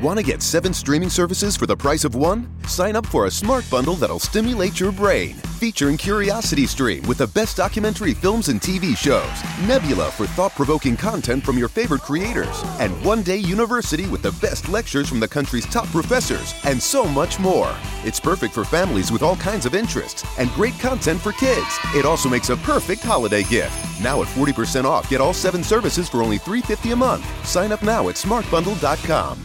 Want to get seven streaming services for the price of one? Sign up for a smart bundle that'll stimulate your brain. Featuring Curiosity Stream with the best documentary films and TV shows, Nebula for thought provoking content from your favorite creators, and One Day University with the best lectures from the country's top professors, and so much more. It's perfect for families with all kinds of interests and great content for kids. It also makes a perfect holiday gift. Now at 40% off, get all seven services for only $3.50 a month. Sign up now at smartbundle.com.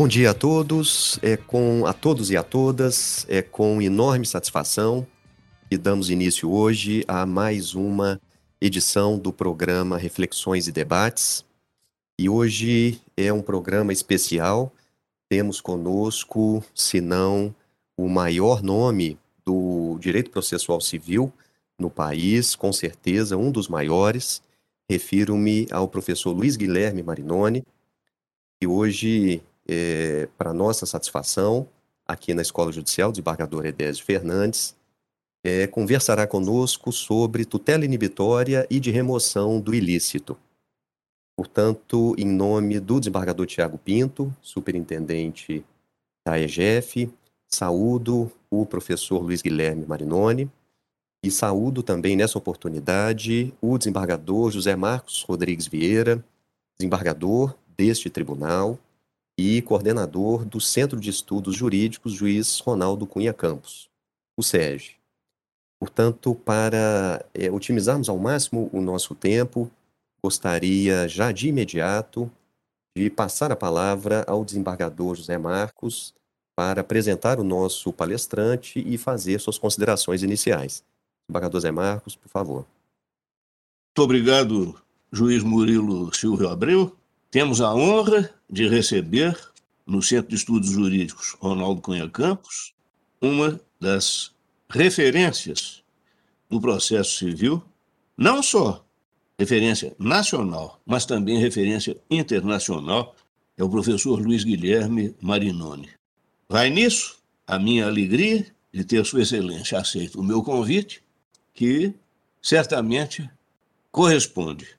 Bom dia a todos, é com a todos e a todas, é com enorme satisfação que damos início hoje a mais uma edição do programa Reflexões e Debates. E hoje é um programa especial. Temos conosco, se não o maior nome do direito processual civil no país, com certeza um dos maiores. Refiro-me ao professor Luiz Guilherme Marinoni, que hoje é, para nossa satisfação, aqui na Escola Judicial, desembargador Edésio Fernandes, é, conversará conosco sobre tutela inibitória e de remoção do ilícito. Portanto, em nome do desembargador Tiago Pinto, superintendente da EGF, saúdo o professor Luiz Guilherme Marinoni e saúdo também nessa oportunidade o desembargador José Marcos Rodrigues Vieira, desembargador deste tribunal, e coordenador do Centro de Estudos Jurídicos Juiz Ronaldo Cunha Campos, o SEG. Portanto, para é, otimizarmos ao máximo o nosso tempo, gostaria já de imediato de passar a palavra ao desembargador José Marcos para apresentar o nosso palestrante e fazer suas considerações iniciais. Desembargador José Marcos, por favor. Muito obrigado, juiz Murilo Silvio Abreu. Temos a honra de receber no Centro de Estudos Jurídicos Ronaldo Cunha Campos uma das referências do processo civil, não só referência nacional, mas também referência internacional, é o professor Luiz Guilherme Marinoni. Vai nisso a minha alegria de ter Sua Excelência aceito o meu convite, que certamente corresponde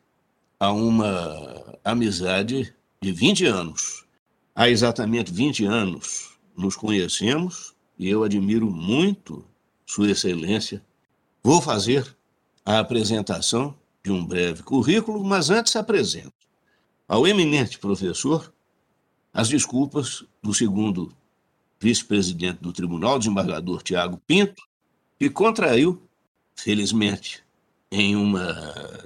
a uma amizade de 20 anos. Há exatamente 20 anos nos conhecemos e eu admiro muito Sua Excelência. Vou fazer a apresentação de um breve currículo, mas antes apresento ao eminente professor as desculpas do segundo vice-presidente do tribunal, desembargador Tiago Pinto, que contraiu, felizmente, em uma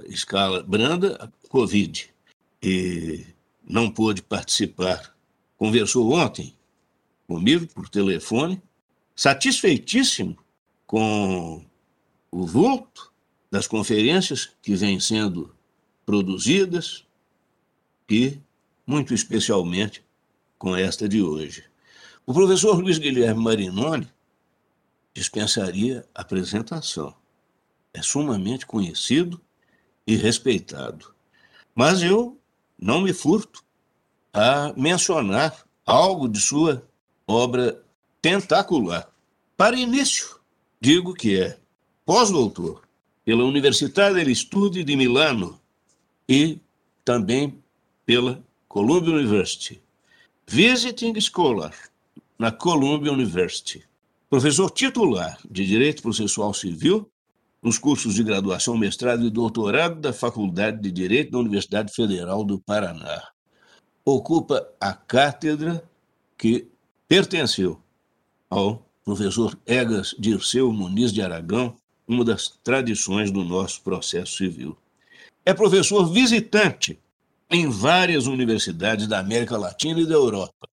escala branda, Covid. E não pôde participar. Conversou ontem comigo por telefone, satisfeitíssimo com o vulto das conferências que vêm sendo produzidas e, muito especialmente, com esta de hoje. O professor Luiz Guilherme Marinoni dispensaria apresentação. É sumamente conhecido e respeitado. Mas eu não me furto a mencionar algo de sua obra tentacular. Para início, digo que é pós-doutor pela Universidade degli Studi de Milano e também pela Columbia University. Visiting Scholar na Columbia University. Professor titular de Direito Processual Civil nos cursos de graduação, mestrado e doutorado da Faculdade de Direito da Universidade Federal do Paraná. Ocupa a cátedra que pertenceu ao professor Egas Dirceu Muniz de Aragão, uma das tradições do nosso processo civil. É professor visitante em várias universidades da América Latina e da Europa.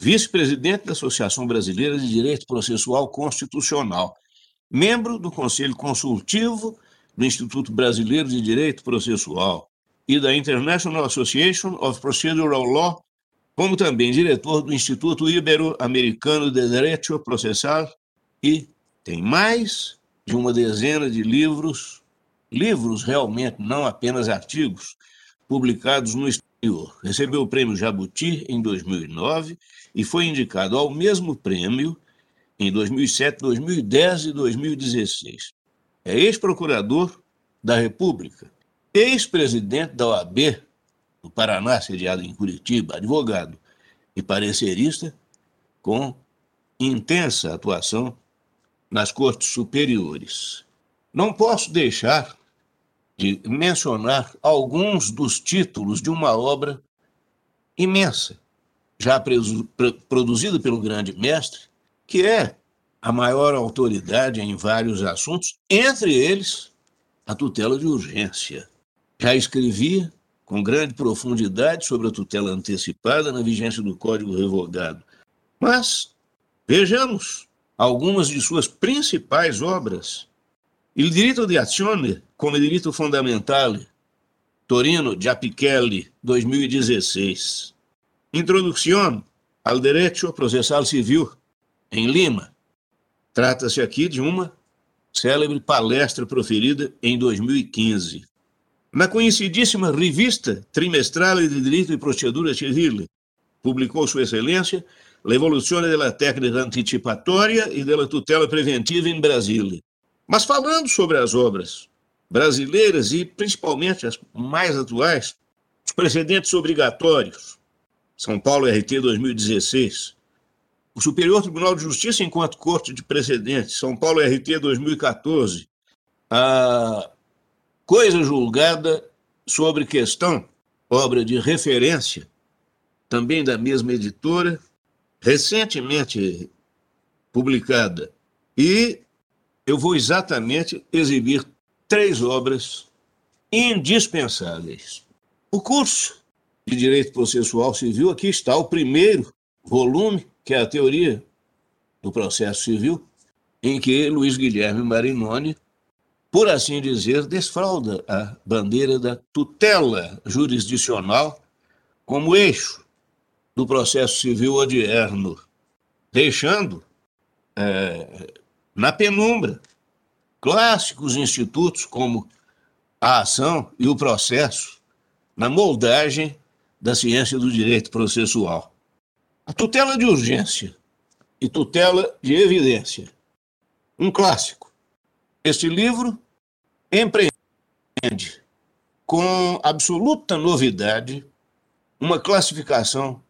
Vice-presidente da Associação Brasileira de Direito Processual Constitucional membro do Conselho Consultivo do Instituto Brasileiro de Direito Processual e da International Association of Procedural Law, como também diretor do Instituto Ibero-Americano de Direito Processal e tem mais de uma dezena de livros, livros realmente, não apenas artigos, publicados no exterior. Recebeu o prêmio Jabuti em 2009 e foi indicado ao mesmo prêmio em 2007, 2010 e 2016. É ex-procurador da República, ex-presidente da OAB do Paraná, sediado em Curitiba, advogado e parecerista, com intensa atuação nas cortes superiores. Não posso deixar de mencionar alguns dos títulos de uma obra imensa, já produzida pelo grande mestre, que é a maior autoridade em vários assuntos, entre eles a tutela de urgência. Já escrevia com grande profundidade sobre a tutela antecipada na vigência do Código Revogado. Mas vejamos algumas de suas principais obras. Il diritto di azione come diritto fondamentale, Torino de Apichelli, 2016. Introdução ao Direito Processal Civil, em Lima. Trata-se aqui de uma célebre palestra proferida em 2015. Na conhecidíssima revista trimestral de Direito e Procedura Civil, publicou Sua Excelência La Evoluzione della Tecnica Anticipatória e della Tutela Preventiva em Brasília. Mas falando sobre as obras brasileiras e principalmente as mais atuais, os precedentes obrigatórios, São Paulo RT 2016, o Superior Tribunal de Justiça enquanto Corte de Precedentes, São Paulo RT 2014, a coisa julgada sobre questão, obra de referência, também da mesma editora, recentemente publicada. E eu vou exatamente exibir três obras indispensáveis. O curso de Direito Processual Civil, aqui está o primeiro volume, que é a teoria do processo civil, em que Luiz Guilherme Marinoni, por assim dizer, desfralda a bandeira da tutela jurisdicional como eixo do processo civil odierno, deixando é, na penumbra clássicos institutos como a ação e o processo na moldagem da ciência do direito processual. A tutela de urgência e tutela de evidência. Um clássico. Este livro empreende com absoluta novidade uma classificação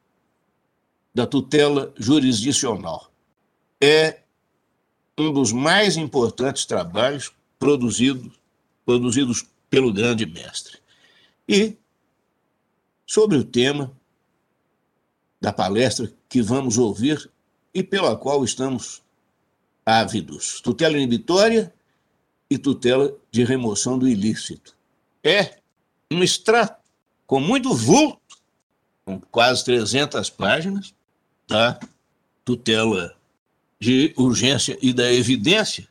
da tutela jurisdicional. É um dos mais importantes trabalhos produzidos, produzidos pelo grande mestre. E, sobre o tema, da palestra que vamos ouvir e pela qual estamos ávidos. Tutela inibitória e tutela de remoção do ilícito. É um extrato com muito vulto, com quase 300 páginas, da tutela de urgência e da evidência,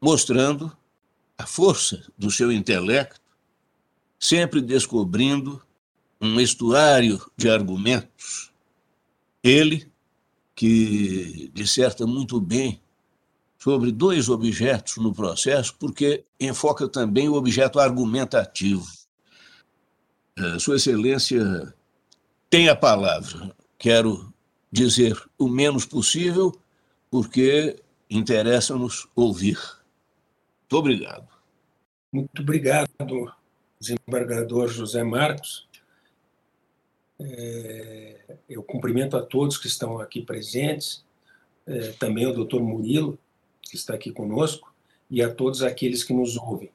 mostrando a força do seu intelecto, sempre descobrindo um estuário de argumentos ele, que disserta muito bem sobre dois objetos no processo, porque enfoca também o objeto argumentativo. É, Sua Excelência tem a palavra. Quero dizer o menos possível, porque interessa-nos ouvir. Muito obrigado. Muito obrigado, desembargador José Marcos. É, eu cumprimento a todos que estão aqui presentes, é, também o doutor Murilo, que está aqui conosco, e a todos aqueles que nos ouvem.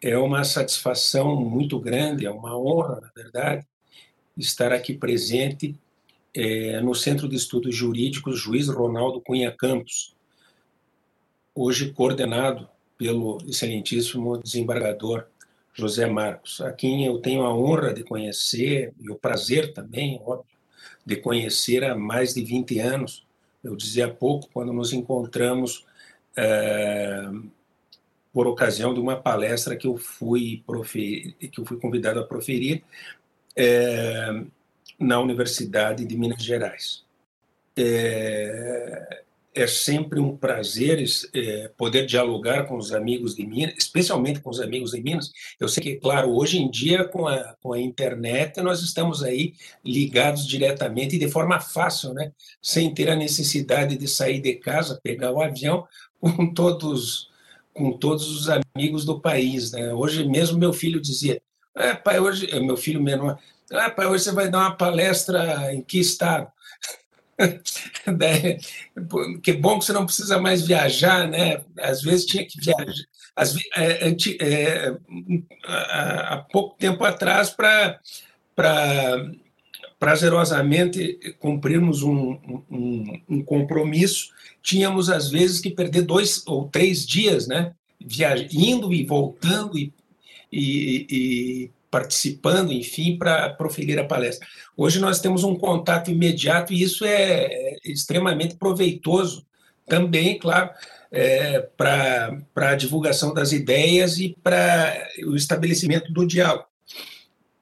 É uma satisfação muito grande, é uma honra, na verdade, estar aqui presente é, no Centro de Estudos Jurídicos Juiz Ronaldo Cunha Campos, hoje coordenado pelo excelentíssimo desembargador José Marcos, a quem eu tenho a honra de conhecer e o prazer também, óbvio, de conhecer há mais de 20 anos. Eu dizia há pouco, quando nos encontramos é, por ocasião de uma palestra que eu fui, proferir, que eu fui convidado a proferir é, na Universidade de Minas Gerais. É, é sempre um prazer é, poder dialogar com os amigos de Minas, especialmente com os amigos de Minas. Eu sei que, claro, hoje em dia, com a, com a internet, nós estamos aí ligados diretamente e de forma fácil, né? sem ter a necessidade de sair de casa, pegar o avião com todos, com todos os amigos do país. Né? Hoje mesmo meu filho dizia, ah, pai, hoje, meu filho menor, ah, pai, hoje você vai dar uma palestra em que estado? que bom que você não precisa mais viajar, né? Às vezes tinha que viajar. Às, é, é, há pouco tempo atrás, para prazerosamente cumprirmos um, um, um, compromisso, tínhamos às vezes que perder dois ou três dias, né? Viaja, indo e voltando e, e, e participando, enfim, para proferir a palestra. Hoje nós temos um contato imediato e isso é, é extremamente proveitoso também, claro, é, para a divulgação das ideias e para o estabelecimento do diálogo.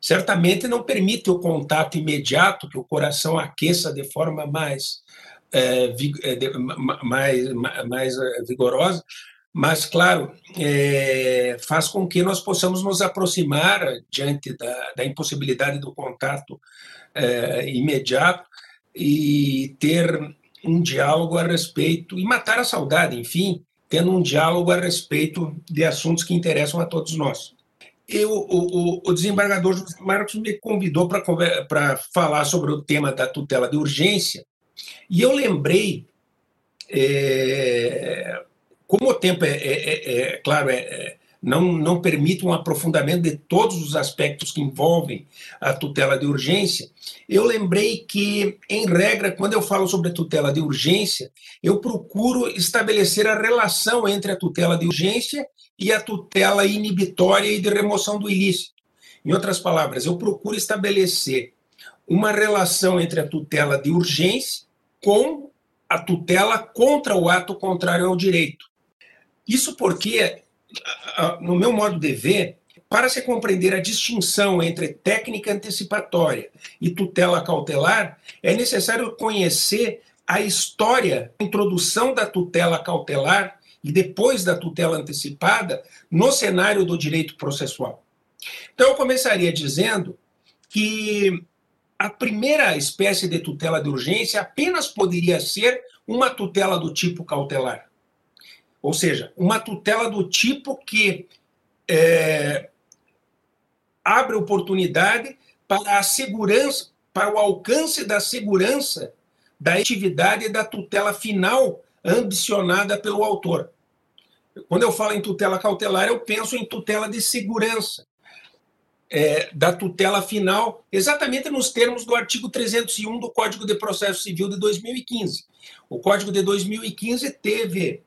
Certamente não permite o contato imediato, que o coração aqueça de forma mais, é, é mais, mais é, vigorosa, mas, claro, é, faz com que nós possamos nos aproximar diante da, da impossibilidade do contato é, imediato e ter um diálogo a respeito, e matar a saudade, enfim, tendo um diálogo a respeito de assuntos que interessam a todos nós. Eu, o, o, desembargador Marcos me convidou para falar sobre o tema da tutela de urgência, e eu lembrei é, como o tempo é, é, é, é claro, é, é, não, não permite um aprofundamento de todos os aspectos que envolvem a tutela de urgência, eu lembrei que, em regra, quando eu falo sobre a tutela de urgência, eu procuro estabelecer a relação entre a tutela de urgência e a tutela inibitória e de remoção do ilícito. Em outras palavras, eu procuro estabelecer uma relação entre a tutela de urgência com a tutela contra o ato contrário ao direito. Isso porque, no meu modo de ver, para se compreender a distinção entre técnica antecipatória e tutela cautelar, é necessário conhecer a história, a introdução da tutela cautelar e depois da tutela antecipada no cenário do direito processual. Então, eu começaria dizendo que a primeira espécie de tutela de urgência apenas poderia ser uma tutela do tipo cautelar. Ou seja, uma tutela do tipo que é, abre oportunidade para a segurança, para o alcance da segurança da atividade da tutela final ambicionada pelo autor. Quando eu falo em tutela cautelar, eu penso em tutela de segurança, é, da tutela final, exatamente nos termos do artigo 301 do Código de Processo Civil de 2015. O Código de 2015 teve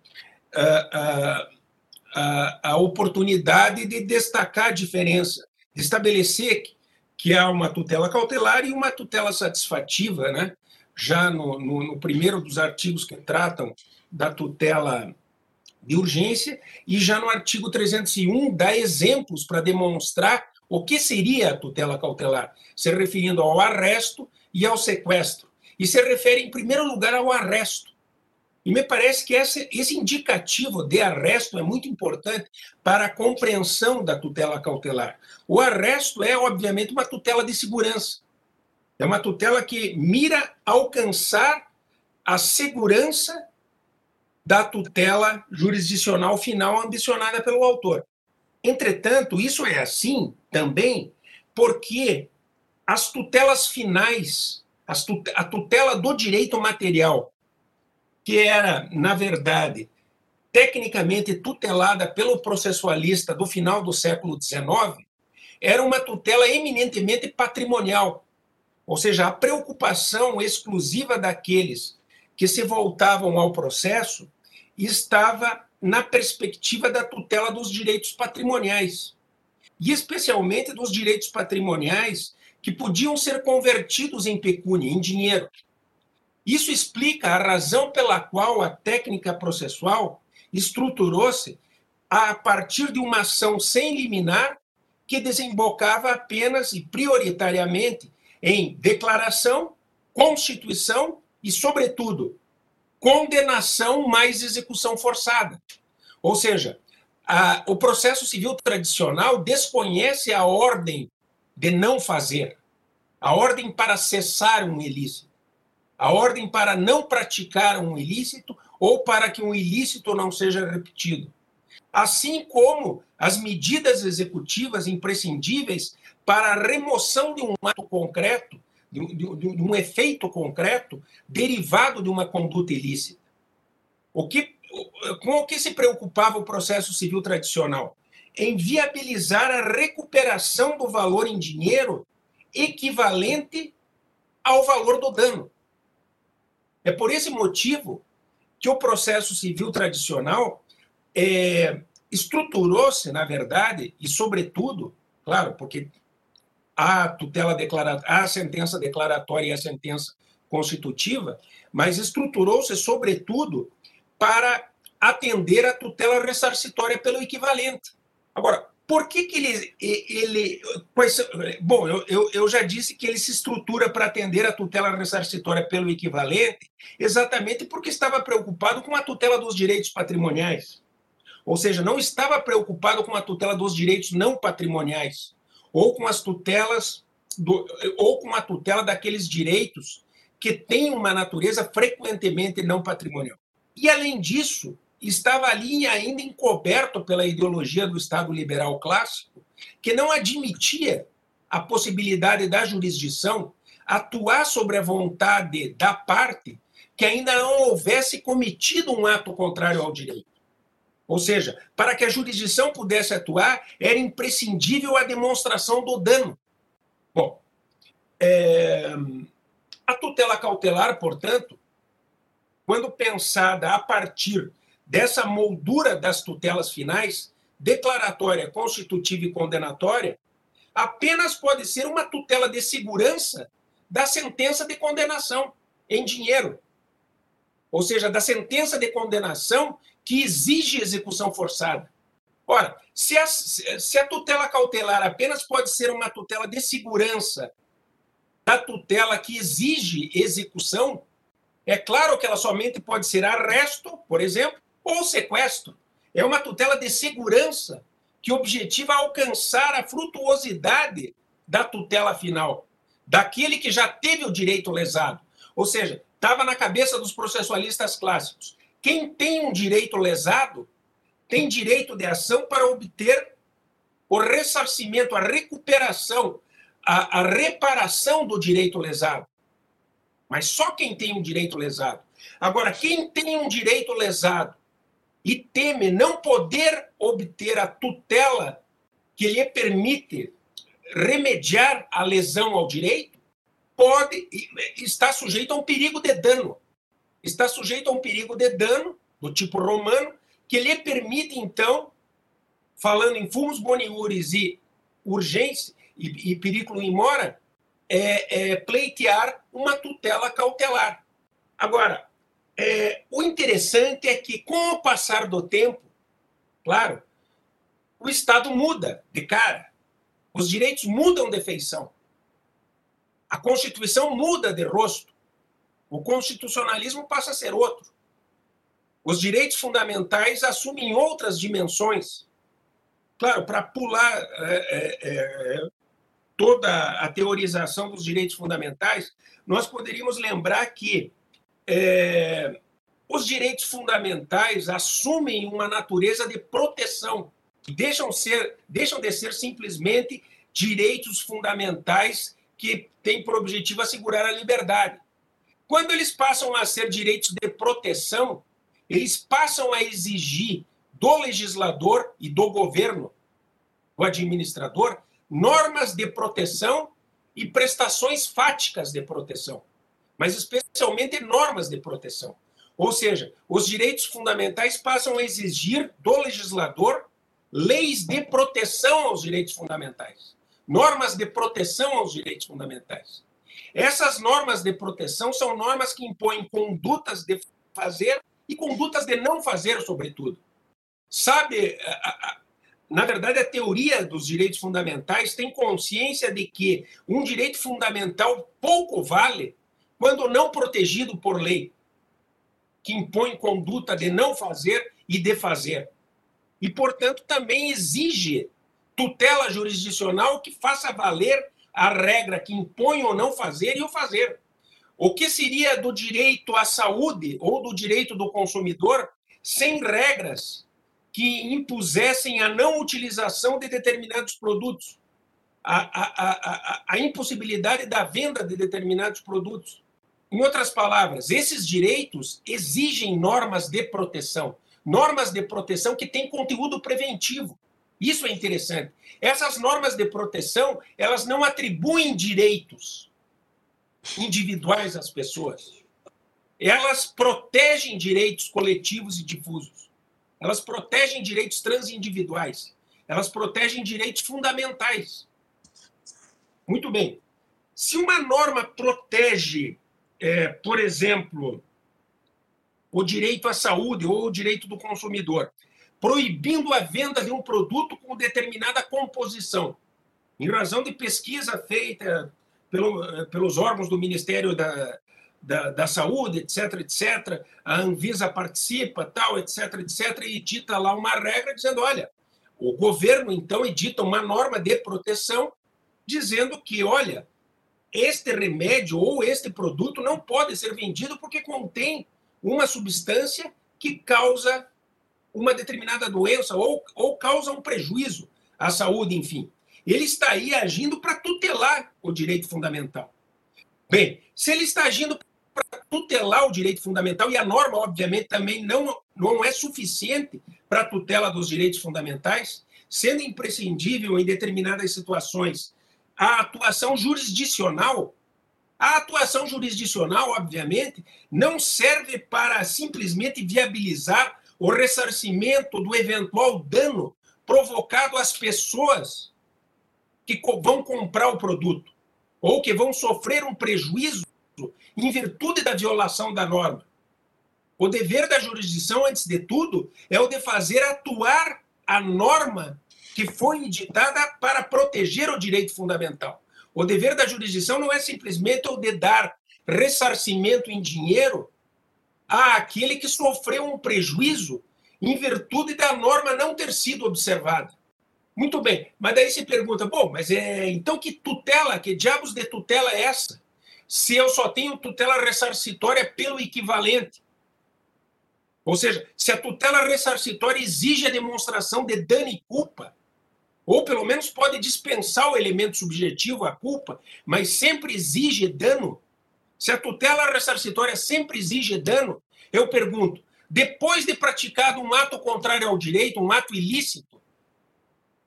a, a, oportunidade de destacar a diferença, de estabelecer que, que há uma tutela cautelar e uma tutela satisfativa, né? já no, no, no primeiro dos artigos que tratam da tutela de urgência, e já no artigo 301 dá exemplos para demonstrar o que seria a tutela cautelar, se referindo ao arresto e ao sequestro. E se refere, em primeiro lugar, ao arresto. E me parece que esse, esse indicativo de arresto é muito importante para a compreensão da tutela cautelar. O arresto é, obviamente, uma tutela de segurança. É uma tutela que mira alcançar a segurança da tutela jurisdicional final ambicionada pelo autor. Entretanto, isso é assim também porque as tutelas finais, a tutela do direito material que era, na verdade, tecnicamente tutelada pelo processualista do final do século XIX, era uma tutela eminentemente patrimonial, ou seja, a preocupação exclusiva daqueles que se voltavam ao processo estava na perspectiva da tutela dos direitos patrimoniais, e especialmente dos direitos patrimoniais que podiam ser convertidos em pecúnia, em dinheiro. Isso explica a razão pela qual a técnica processual estruturou-se a partir de uma ação sem liminar que desembocava apenas e prioritariamente em declaração, constituição e, sobretudo, condenação mais execução forçada. Ou seja, a, o processo civil tradicional desconhece a ordem de não fazer, a ordem para cessar um ilícito, a ordem para não praticar um ilícito ou para que um ilícito não seja repetido. Assim como as medidas executivas imprescindíveis para a remoção de um ato concreto, de, de, de um efeito concreto derivado de uma conduta ilícita. O que com o que se preocupava o processo civil tradicional? Em viabilizar a recuperação do valor em dinheiro equivalente ao valor do dano. É por esse motivo que o processo civil tradicional é, estruturou-se, na verdade, e sobretudo, claro, porque a tutela declaratória, a sentença declaratória e a sentença constitutiva, mas estruturou-se sobretudo para atender a tutela ressarcitória pelo equivalente. Agora, por que, que ele. ele bom, eu, eu, eu já disse que ele se estrutura para atender a tutela ressarcitória pelo equivalente, exatamente porque estava preocupado com a tutela dos direitos patrimoniais. Ou seja, não estava preocupado com a tutela dos direitos não patrimoniais, ou com as tutelas, do, ou com a tutela daqueles direitos que têm uma natureza frequentemente não patrimonial. E, além disso, estava ali ainda encoberto pela ideologia do Estado liberal clássico, que não admitia a possibilidade da jurisdição atuar sobre a vontade da parte que ainda não houvesse cometido um ato contrário ao direito. Ou seja, para que a jurisdição pudesse atuar, era imprescindível a demonstração do dano. Bom, é... a tutela cautelar, portanto, quando pensada a partir dessa moldura das tutelas finais, declaratória, constitutiva e condenatória, apenas pode ser uma tutela de segurança da sentença de condenação em dinheiro. Ou seja, da sentença de condenação que exige execução forçada. Ora, se a, se a tutela cautelar apenas pode ser uma tutela de segurança da tutela que exige execução, é claro que ela somente pode ser arresto, por exemplo, ou sequestro. É uma tutela de segurança que objetiva alcançar a frutuosidade da tutela final, daquele que já teve o direito lesado. Ou seja, estava na cabeça dos processualistas clássicos. Quem tem um direito lesado tem direito de ação para obter o ressarcimento, a recuperação, a, a reparação do direito lesado. Mas só quem tem um direito lesado. Agora, quem tem um direito lesado e teme não poder obter a tutela que lhe permite remediar a lesão ao direito, pode estar sujeito a um perigo de dano. Está sujeito a um perigo de dano do tipo romano que lhe permite então, falando em fumos boniures e urgência e, e em mora, é, é, pleitear uma tutela cautelar. Agora, é, o interessante é que, com o passar do tempo, claro, o Estado muda de cara, os direitos mudam de feição, a Constituição muda de rosto, o constitucionalismo passa a ser outro. Os direitos fundamentais assumem outras dimensões. Claro, para pular é, é, é, toda a teorização dos direitos fundamentais, nós poderíamos lembrar que é, os direitos fundamentais assumem uma natureza de proteção, deixam, ser, deixam de ser simplesmente direitos fundamentais que têm por objetivo assegurar a liberdade. Quando eles passam a ser direitos de proteção, eles passam a exigir do legislador e do governo, do administrador, normas de proteção e prestações fáticas de proteção mas especialmente normas de proteção. Ou seja, os direitos fundamentais passam a exigir do legislador leis de proteção aos direitos fundamentais, normas de proteção aos direitos fundamentais. Essas normas de proteção são normas que impõem condutas de fazer e condutas de não fazer, sobretudo. Sabe, na verdade, a teoria dos direitos fundamentais tem consciência de que um direito fundamental pouco vale quando não protegido por lei, que impõe conduta de não fazer e de fazer. E, portanto, também exige tutela jurisdicional que faça valer a regra que impõe ou não fazer e o fazer. O que seria do direito à saúde ou do direito do consumidor sem regras que impusessem a não utilização de determinados produtos, a, a, a, a, impossibilidade da venda de determinados produtos. Em outras palavras, esses direitos exigem normas de proteção, normas de proteção que têm conteúdo preventivo. Isso é interessante. Essas normas de proteção, elas não atribuem direitos individuais às pessoas. Elas protegem direitos coletivos e difusos. Elas protegem direitos transindividuais. Elas protegem direitos fundamentais. Muito bem. Se uma norma protege, é, por exemplo, o direito à saúde ou o direito do consumidor, proibindo a venda de um produto com determinada composição, em razão de pesquisa feita pelo, pelos órgãos do Ministério da, da, da, saúde, etc, etc, a Anvisa participa, tal, etc, etc, e dita lá uma regra dizendo, olha, o governo então edita uma norma de proteção dizendo que, olha, este remédio ou este produto não pode ser vendido porque contém uma substância que causa uma determinada doença ou, ou causa um prejuízo à saúde, enfim. Ele está aí agindo para tutelar o direito fundamental. Bem, se ele está agindo para tutelar o direito fundamental, e a norma, obviamente, também não, não é suficiente para a tutela dos direitos fundamentais, sendo imprescindível em determinadas situações a atuação jurisdicional. A atuação jurisdicional, obviamente, não serve para simplesmente viabilizar o ressarcimento do eventual dano provocado às pessoas que vão comprar o produto ou que vão sofrer um prejuízo em virtude da violação da norma. O dever da jurisdição, antes de tudo, é o de fazer atuar a norma que foi editada para proteger o direito fundamental. O dever da jurisdição não é simplesmente o de dar ressarcimento em dinheiro àquele que sofreu um prejuízo em virtude da norma não ter sido observada. Muito bem, mas daí se pergunta, bom, mas é, então que tutela, que diabos de tutela é essa? se eu só tenho tutela ressarcitória pelo equivalente. Ou seja, se a tutela ressarcitória exige a demonstração de dano e culpa, ou pelo menos pode dispensar o elemento subjetivo, a culpa, mas sempre exige dano. Se a tutela ressarcitória sempre exige dano, eu pergunto: depois de praticado um ato contrário ao direito, um ato ilícito,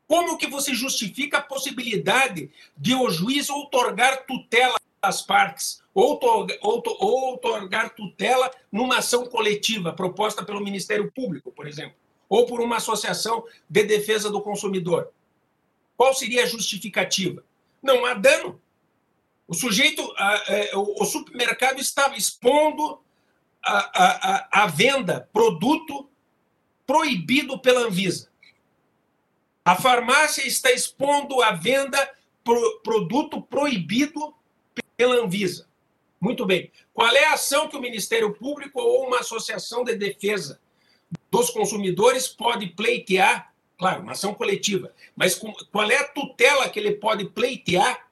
como que você justifica a possibilidade de o juiz outorgar tutela as partes ou, ou otorgar tutela numa ação coletiva proposta pelo Ministério Público, por exemplo, ou por uma associação de defesa do consumidor. Qual seria a justificativa? Não há dano. O sujeito, é, o supermercado estava expondo a, a, a venda produto proibido pela Anvisa. A farmácia está expondo a venda pro, produto proibido pela Anvisa. Muito bem. Qual é a ação que o Ministério Público ou uma associação de defesa dos consumidores pode pleitear? Claro, uma ação coletiva. Mas qual é a tutela que ele pode pleitear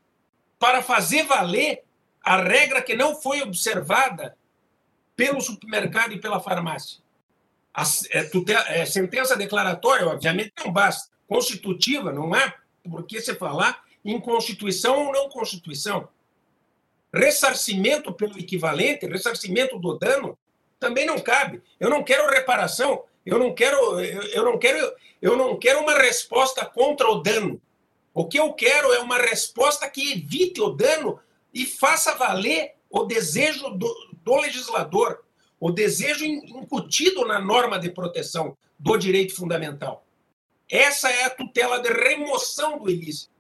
para fazer valer a regra que não foi observada pelo supermercado e pela farmácia? A é, tutela, é, sentença declaratória, obviamente, não basta. Constitutiva, não há por que se falar em Constituição ou não Constituição. Ressarcimento pelo equivalente, ressarcimento do dano, também não cabe. Eu não quero reparação, eu não quero, eu não quero, eu não quero uma resposta contra o dano. O que eu quero é uma resposta que evite o dano e faça valer o desejo do, do legislador, o desejo incutido na norma de proteção do direito fundamental. Essa é a tutela de remoção do ilícito.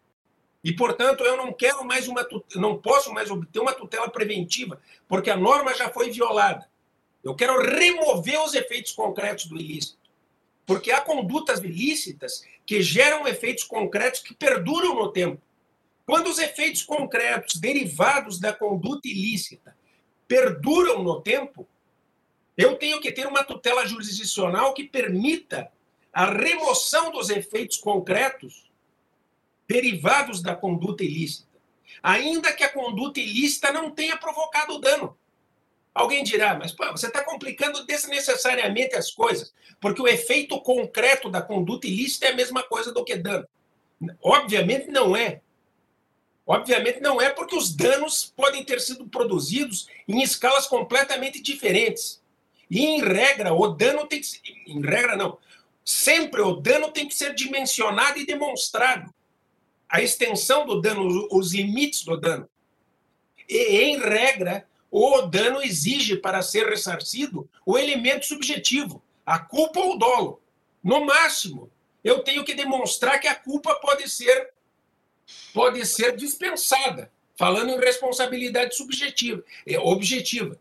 E, portanto, eu não quero mais uma não posso mais obter uma tutela preventiva, porque a norma já foi violada. Eu quero remover os efeitos concretos do ilícito. Porque há condutas ilícitas que geram efeitos concretos que perduram no tempo. Quando os efeitos concretos derivados da conduta ilícita perduram no tempo, eu tenho que ter uma tutela jurisdicional que permita a remoção dos efeitos concretos derivados da conduta ilícita, ainda que a conduta ilícita não tenha provocado dano. Alguém dirá, mas pô, você está complicando desnecessariamente as coisas, porque o efeito concreto da conduta ilícita é a mesma coisa do que dano. Obviamente não é. Obviamente não é, porque os danos podem ter sido produzidos em escalas completamente diferentes. E, em regra, o dano tem que ser. Em regra, não. Sempre o dano tem que ser dimensionado e demonstrado. A extensão do dano, os limites do dano. E, em regra, o dano exige, para ser ressarcido, o elemento subjetivo, a culpa ou o dolo. No máximo, eu tenho que demonstrar que a culpa pode ser pode ser dispensada, falando em responsabilidade subjetiva, é, objetiva.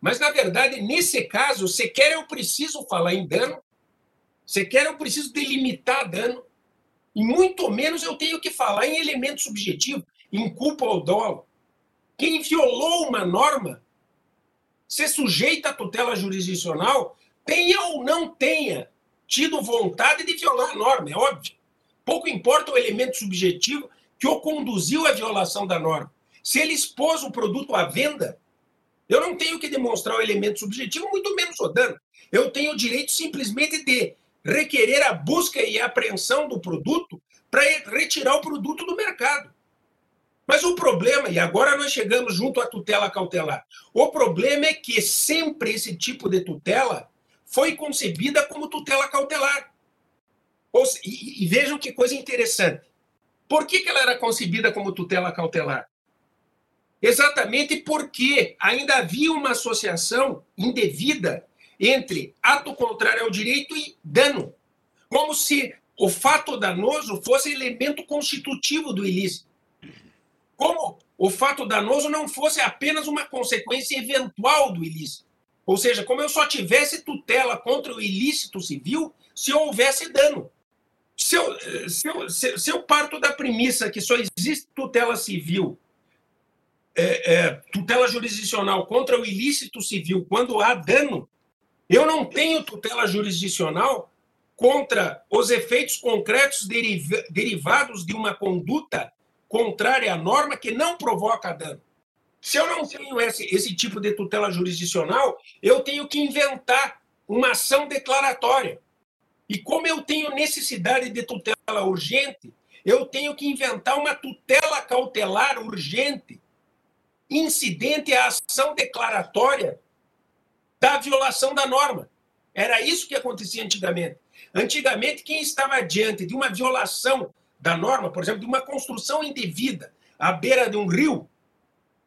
Mas, na verdade, nesse caso, sequer eu preciso falar em dano, sequer eu preciso delimitar dano, e muito menos eu tenho que falar em elemento subjetivo, em culpa ou dolo. Quem violou uma norma ser sujeita à tutela jurisdicional, tenha ou não tenha tido vontade de violar a norma, é óbvio. Pouco importa o elemento subjetivo que o conduziu à violação da norma. Se ele expôs o produto à venda, eu não tenho que demonstrar o elemento subjetivo, muito menos o dano. Eu tenho o direito simplesmente de requerer a busca e a apreensão do produto para retirar o produto do mercado. Mas o problema, e agora nós chegamos junto à tutela cautelar, o problema é que sempre esse tipo de tutela foi concebida como tutela cautelar. E, e vejam que coisa interessante. Por que, que ela era concebida como tutela cautelar? Exatamente porque ainda havia uma associação indevida entre ato contrário ao direito e dano. Como se o fato danoso fosse elemento constitutivo do ilícito como o fato danoso não fosse apenas uma consequência eventual do ilícito. Ou seja, como eu só tivesse tutela contra o ilícito civil se houvesse dano. Se eu, se eu, se eu parto da premissa que só existe tutela civil, é, é, tutela jurisdicional contra o ilícito civil quando há dano, eu não tenho tutela jurisdicional contra os efeitos concretos derivados de uma conduta contrária à norma que não provoca dano. Se eu não tenho esse, esse tipo de tutela jurisdicional, eu tenho que inventar uma ação declaratória. E como eu tenho necessidade de tutela urgente, eu tenho que inventar uma tutela cautelar urgente, incidente à ação declaratória da violação da norma. Era isso que acontecia antigamente. Antigamente, quem estava diante de uma violação da norma, por exemplo, de uma construção indevida à beira de um rio,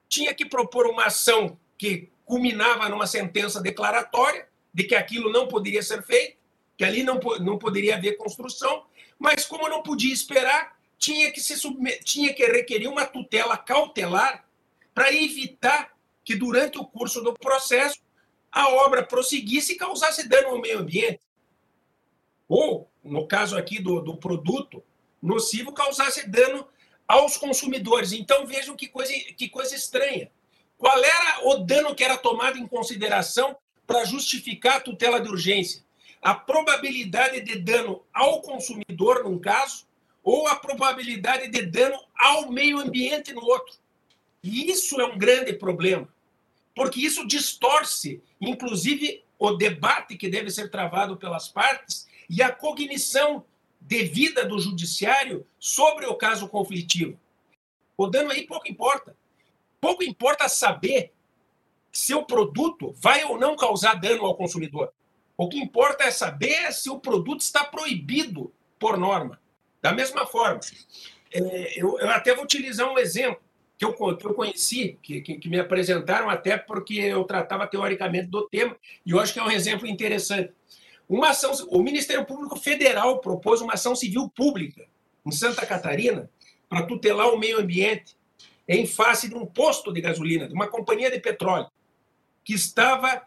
tinha que propor uma ação que culminava numa sentença declaratória de que aquilo não poderia ser feito, que ali não, não poderia haver construção, mas como não podia esperar, tinha que, se submet... tinha que requerer uma tutela cautelar para evitar que, durante o curso do processo, a obra prosseguisse e causasse dano ao meio ambiente. Ou, no caso aqui do, do produto, nocivo causasse dano aos consumidores. Então vejam que coisa, que coisa estranha. Qual era o dano que era tomado em consideração para justificar a tutela de urgência? A probabilidade de dano ao consumidor, num caso, ou a probabilidade de dano ao meio ambiente, no outro. E isso é um grande problema, porque isso distorce, inclusive, o debate que deve ser travado pelas partes e a cognição devida do judiciário sobre o caso conflitivo. O dano aí pouco importa. Pouco importa saber se o produto vai ou não causar dano ao consumidor. O que importa é saber se o produto está proibido por norma. Da mesma forma, é, eu, até vou utilizar um exemplo que eu, conheci, que me apresentaram até porque eu tratava teoricamente do tema, e eu acho que é um exemplo interessante. Uma ação, o Ministério Público Federal propôs uma ação civil pública em Santa Catarina para tutelar o meio ambiente em face de um posto de gasolina, de uma companhia de petróleo, que estava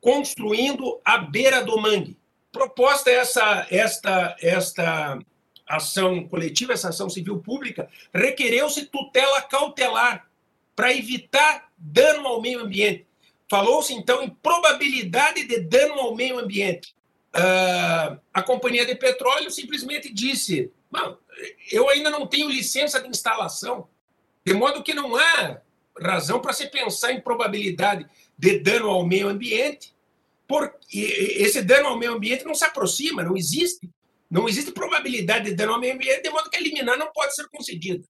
construindo à beira do mangue. Proposta essa, esta, esta ação coletiva, essa ação civil pública, requereu-se tutela cautelar para evitar dano ao meio ambiente. Falou-se, então, em probabilidade de dano ao meio ambiente. Uh, a companhia de petróleo simplesmente disse: eu ainda não tenho licença de instalação, de modo que não há razão para se pensar em probabilidade de dano ao meio ambiente, porque esse dano ao meio ambiente não se aproxima, não existe. Não existe probabilidade de dano ao meio ambiente, de modo que eliminar não pode ser concedido.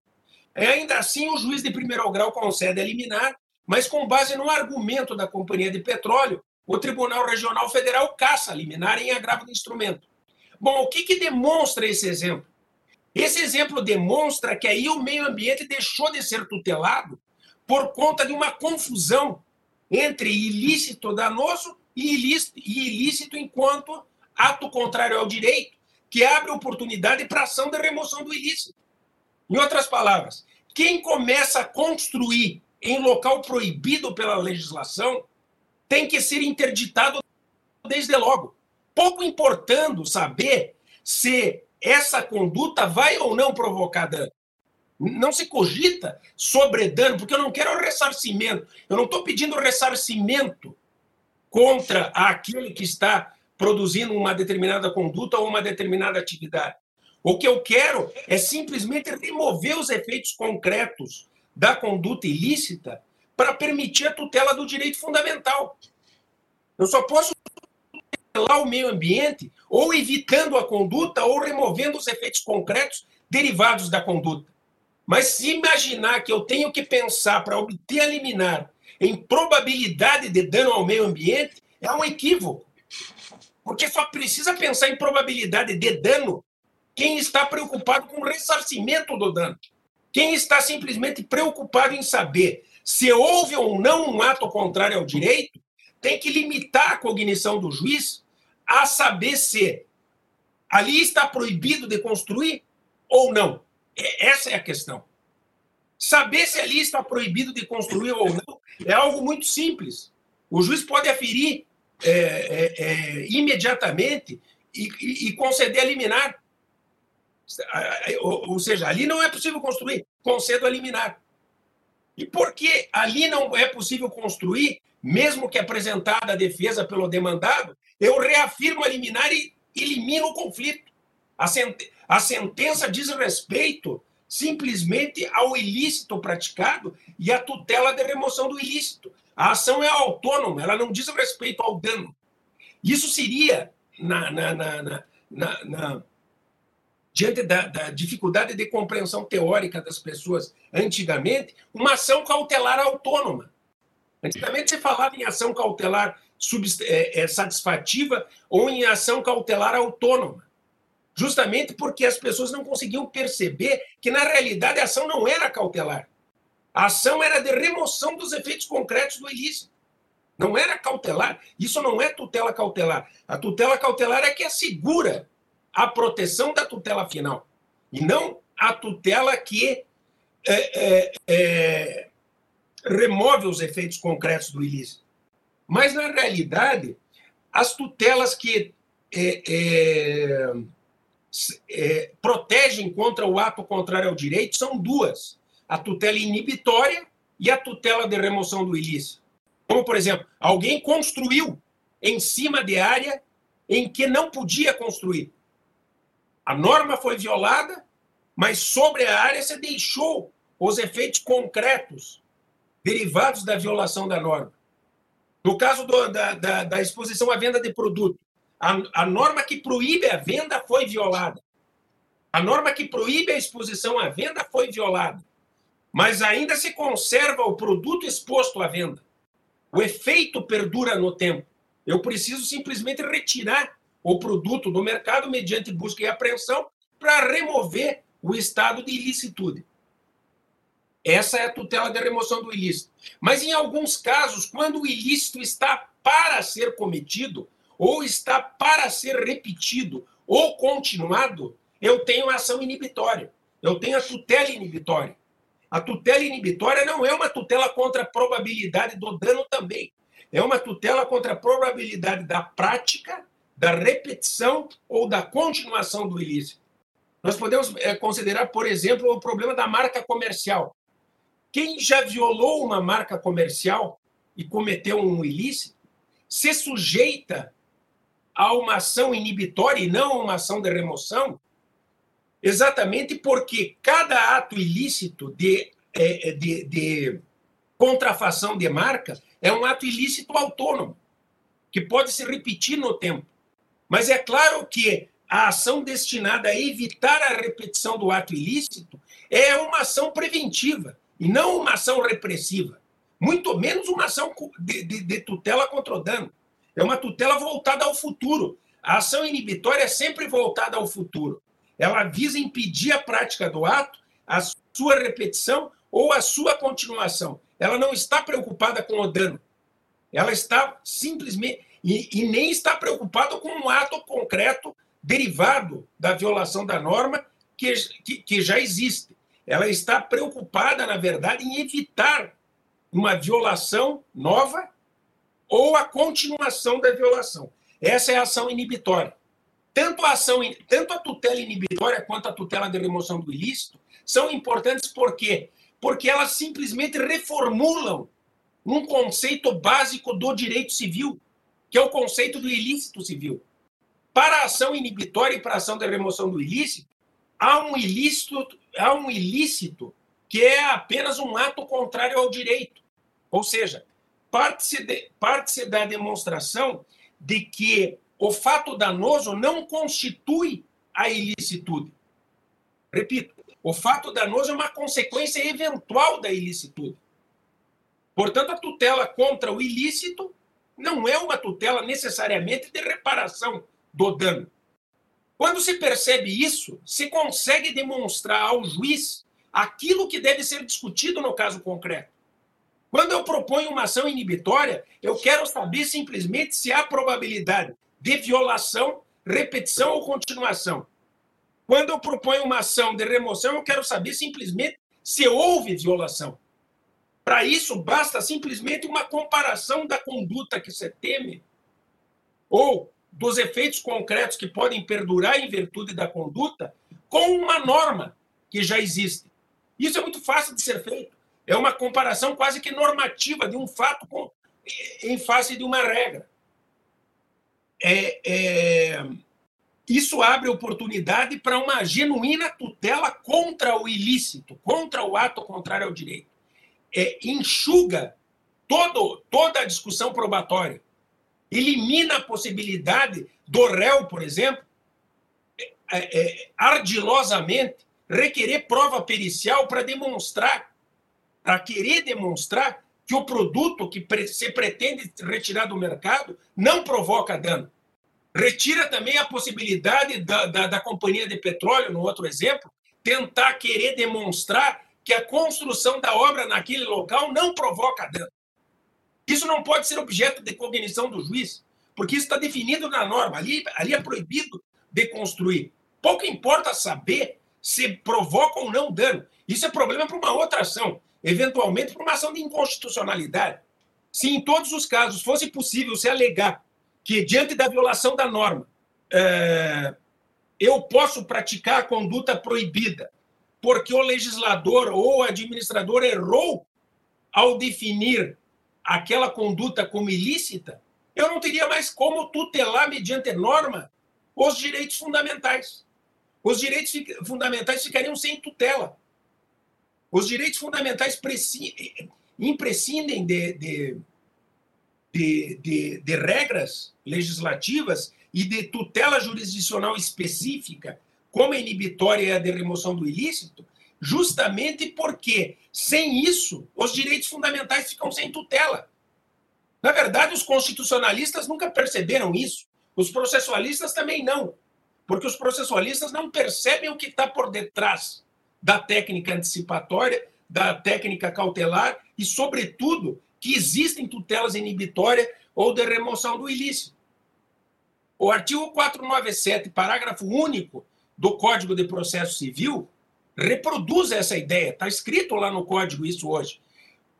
É, ainda assim, o juiz de primeiro grau concede eliminar, mas com base no argumento da Companhia de Petróleo, o Tribunal Regional Federal caça liminar em agravo do instrumento. Bom, o que, que demonstra esse exemplo? Esse exemplo demonstra que aí o meio ambiente deixou de ser tutelado por conta de uma confusão entre ilícito danoso e ilícito, e ilícito enquanto ato contrário ao direito, que abre oportunidade para ação de remoção do ilícito. Em outras palavras, quem começa a construir em local proibido pela legislação tem que ser interditado desde logo. Pouco importando saber se essa conduta vai ou não provocar dano. Não se cogita sobre dano, porque eu não quero ressarcimento. Eu não estou pedindo ressarcimento contra aquele que está produzindo uma determinada conduta ou uma determinada atividade. O que eu quero é simplesmente remover os efeitos concretos da conduta ilícita para permitir a tutela do direito fundamental. Eu só posso tutelar o meio ambiente ou evitando a conduta ou removendo os efeitos concretos derivados da conduta. Mas se imaginar que eu tenho que pensar para obter a liminar em probabilidade de dano ao meio ambiente, é um equívoco. Porque só precisa pensar em probabilidade de dano quem está preocupado com o ressarcimento do dano. Quem está simplesmente preocupado em saber se houve ou não um ato contrário ao direito, tem que limitar a cognição do juiz a saber se ali está proibido de construir ou não. Essa é a questão. Saber se ali está proibido de construir ou não é algo muito simples. O juiz pode aferir é, é, é, imediatamente e, e, e, conceder a liminar. Ou, ou, seja, ali não é possível construir, concedo a liminar. E por que ali não é possível construir, mesmo que apresentada a defesa pelo demandado, eu reafirmo a liminar e elimino o conflito. A, a sentença diz respeito simplesmente ao ilícito praticado e à tutela de remoção do ilícito. A ação é autônoma, ela não diz respeito ao dano. Isso seria, na, na, na, na diante da, da, dificuldade de compreensão teórica das pessoas antigamente, uma ação cautelar autônoma. Antigamente se falava em ação cautelar é, é, satisfativa ou em ação cautelar autônoma. Justamente porque as pessoas não conseguiam perceber que, na realidade, a ação não era cautelar. A ação era de remoção dos efeitos concretos do ilícito. Não era cautelar. Isso não é tutela cautelar. A tutela cautelar é que assegura a proteção da tutela final. E não a tutela que é, é, é, remove os efeitos concretos do ilícito. Mas, na realidade, as tutelas que é, é, é, protegem contra o ato contrário ao direito são duas: a tutela inibitória e a tutela de remoção do ilícito. Como, por exemplo, alguém construiu em cima de área em que não podia construir. A norma foi violada, mas sobre a área se deixou os efeitos concretos derivados da violação da norma. No caso do, da, da, da, exposição à venda de produto, a, a norma que proíbe a venda foi violada. A norma que proíbe a exposição à venda foi violada. Mas ainda se conserva o produto exposto à venda. O efeito perdura no tempo. Eu preciso simplesmente retirar o produto do mercado mediante busca e apreensão para remover o estado de ilicitude. Essa é a tutela de remoção do ilícito. Mas, em alguns casos, quando o ilícito está para ser cometido, ou está para ser repetido, ou continuado, eu tenho ação inibitória. Eu tenho a tutela inibitória. A tutela inibitória não é uma tutela contra a probabilidade do dano também. é uma tutela contra a probabilidade da prática, da repetição ou da continuação do ilícito. Nós podemos é, considerar, por exemplo, o problema da marca comercial. Quem já violou uma marca comercial e cometeu um ilícito, se sujeita a uma ação inibitória e não a uma ação de remoção, exatamente porque cada ato ilícito de, é, de, de contrafação de marca é um ato ilícito autônomo, que pode se repetir no tempo. Mas é claro que a ação destinada a evitar a repetição do ato ilícito é uma ação preventiva e não uma ação repressiva, muito menos uma ação de, de, de tutela contra o dano. É uma tutela voltada ao futuro. A ação inibitória é sempre voltada ao futuro. Ela visa impedir a prática do ato, a sua repetição ou a sua continuação. Ela não está preocupada com o dano. Ela está simplesmente. E, e nem está preocupada com um ato concreto derivado da violação da norma que, que, que já existe. Ela está preocupada, na verdade, em evitar uma violação nova ou a continuação da violação. Essa é a ação inibitória. Tanto a ação, tanto a tutela inibitória quanto a tutela de remoção do ilícito são importantes por quê? Porque elas simplesmente reformulam um conceito básico do direito civil, que é o conceito do ilícito civil. Para a ação inibitória e para a ação de remoção do ilícito, há um ilícito, há um ilícito que é apenas um ato contrário ao direito. Ou seja, parte-se parte da demonstração de que o fato danoso não constitui a ilicitude. Repito, o fato danoso é uma consequência eventual da ilicitude. Portanto, a tutela contra o ilícito não é uma tutela necessariamente de reparação do dano. Quando se percebe isso, se consegue demonstrar ao juiz aquilo que deve ser discutido no caso concreto. Quando eu proponho uma ação inibitória, eu quero saber simplesmente se há probabilidade de violação, repetição ou continuação. Quando eu proponho uma ação de remoção, eu quero saber simplesmente se houve violação. Para isso, basta simplesmente uma comparação da conduta que você teme ou dos efeitos concretos que podem perdurar em virtude da conduta com uma norma que já existe. Isso é muito fácil de ser feito. É uma comparação quase que normativa de um fato com, em face de uma regra. É, é, isso abre oportunidade para uma genuína tutela contra o ilícito, contra o ato contrário ao direito. É, enxuga todo, toda a discussão probatória elimina a possibilidade do réu, por exemplo, é, é, ardilosamente requerer prova pericial para demonstrar, para querer demonstrar que o produto que se pretende retirar do mercado não provoca dano. Retira também a possibilidade da, da, da companhia de petróleo, no outro exemplo, tentar querer demonstrar que a construção da obra naquele local não provoca dano. Isso não pode ser objeto de cognição do juiz, porque isso está definido na norma. Ali, ali é proibido de construir. Pouco importa saber se provoca ou não dano. Isso é problema para uma outra ação, eventualmente para uma ação de inconstitucionalidade. Se em todos os casos fosse possível se alegar que, diante da violação da norma, é, eu posso praticar a conduta proibida porque o legislador ou o administrador errou ao definir aquela conduta como ilícita, eu não teria mais como tutelar, mediante norma, os direitos fundamentais. Os direitos fundamentais ficariam sem tutela. Os direitos fundamentais imprescindem de, de, de, de, de regras legislativas e de tutela jurisdicional específica, como a inibitória e a de remoção do ilícito, justamente porque, sem isso, os direitos fundamentais ficam sem tutela. Na verdade, os constitucionalistas nunca perceberam isso. Os processualistas também não. Porque os processualistas não percebem o que está por detrás da técnica antecipatória, da técnica cautelar e, sobretudo, que existem tutelas inibitórias ou de remoção do ilícito. O artigo 497, parágrafo único do Código de Processo Civil, reproduz essa ideia. Está escrito lá no código isso hoje.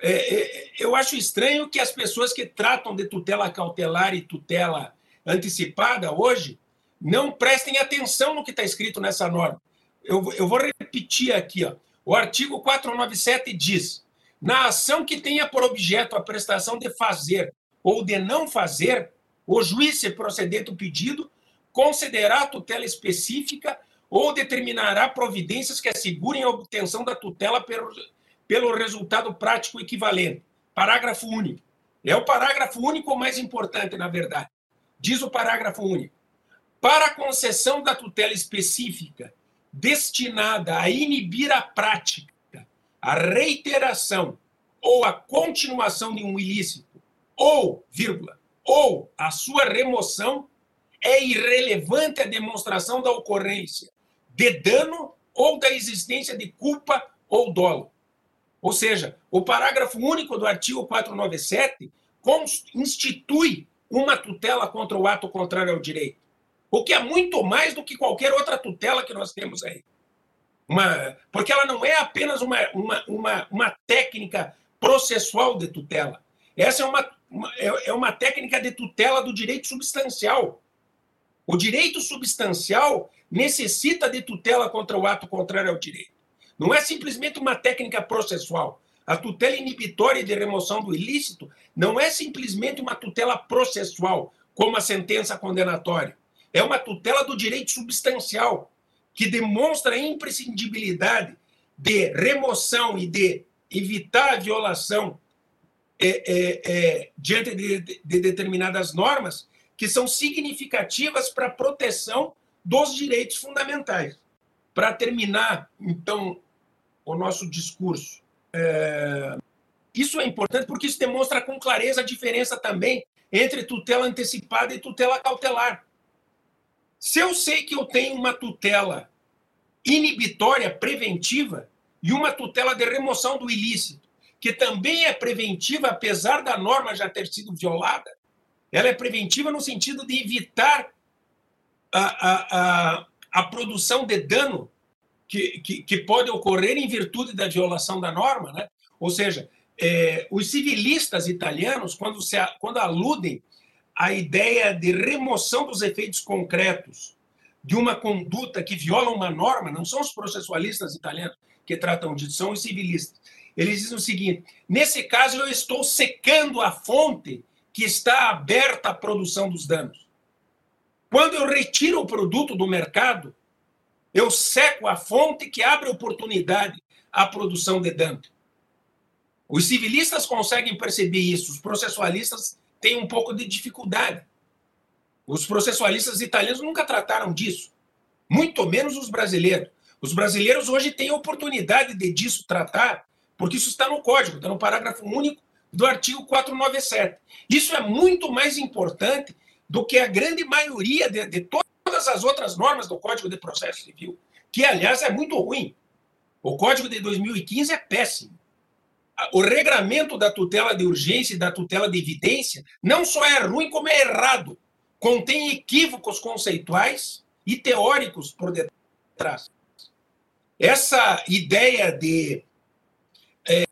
é, é, eu acho estranho que as pessoas que tratam de tutela cautelar e tutela antecipada hoje não prestem atenção no que está escrito nessa norma. Eu, eu vou repetir aqui. Ó. O artigo 497 diz: na ação que tenha por objeto a prestação de fazer ou de não fazer, o juiz, se proceder do pedido, concederá a tutela específica ou determinará providências que assegurem a obtenção da tutela pelo, pelo resultado prático equivalente. Parágrafo único. É o parágrafo único mais importante, na verdade. Diz o parágrafo único. Para a concessão da tutela específica destinada a inibir a prática, a reiteração ou a continuação de um ilícito, ou, vírgula, ou a sua remoção, é irrelevante a demonstração da ocorrência de dano ou da existência de culpa ou dolo. Ou seja, o parágrafo único do artigo 497 institui uma tutela contra o ato contrário ao direito, o que é muito mais do que qualquer outra tutela que nós temos aí. Uma, porque ela não é apenas uma, uma, uma, uma técnica processual de tutela. Essa é uma, uma, é, é uma técnica de tutela do direito substancial. O direito substancial necessita de tutela contra o ato contrário ao direito. Não é simplesmente uma técnica processual. A tutela inibitória de remoção do ilícito não é simplesmente uma tutela processual, como a sentença condenatória. É uma tutela do direito substancial, que demonstra a imprescindibilidade de remoção e de evitar a violação é, é, é, diante de, de, de determinadas normas que são significativas para a proteção dos direitos fundamentais. Para terminar, então, o nosso discurso, é... isso é importante porque isso demonstra com clareza a diferença também entre tutela antecipada e tutela cautelar. Se eu sei que eu tenho uma tutela inibitória preventiva e uma tutela de remoção do ilícito, que também é preventiva, apesar da norma já ter sido violada, ela é preventiva no sentido de evitar a, a, a, produção de dano que, que, que, pode ocorrer em virtude da violação da norma. Né? Ou seja, é, os civilistas italianos, quando, se, quando aludem a ideia de remoção dos efeitos concretos de uma conduta que viola uma norma, não são os processualistas italianos que tratam disso, são os civilistas. Eles dizem o seguinte: nesse caso, eu estou secando a fonte que está aberta à produção dos danos. Quando eu retiro o produto do mercado, eu seco a fonte que abre oportunidade à produção de dano. Os civilistas conseguem perceber isso, os processualistas têm um pouco de dificuldade. Os processualistas italianos nunca trataram disso, muito menos os brasileiros. Os brasileiros hoje têm a oportunidade de disso tratar, porque isso está no código, está no parágrafo único do artigo 497. Isso é muito mais importante do que a grande maioria de, de todas as outras normas do Código de Processo Civil, que, aliás, é muito ruim. O Código de 2015 é péssimo o regramento da tutela de urgência e da tutela de evidência não só é ruim, como é errado. Contém equívocos conceituais e teóricos por detrás. Essa ideia de é,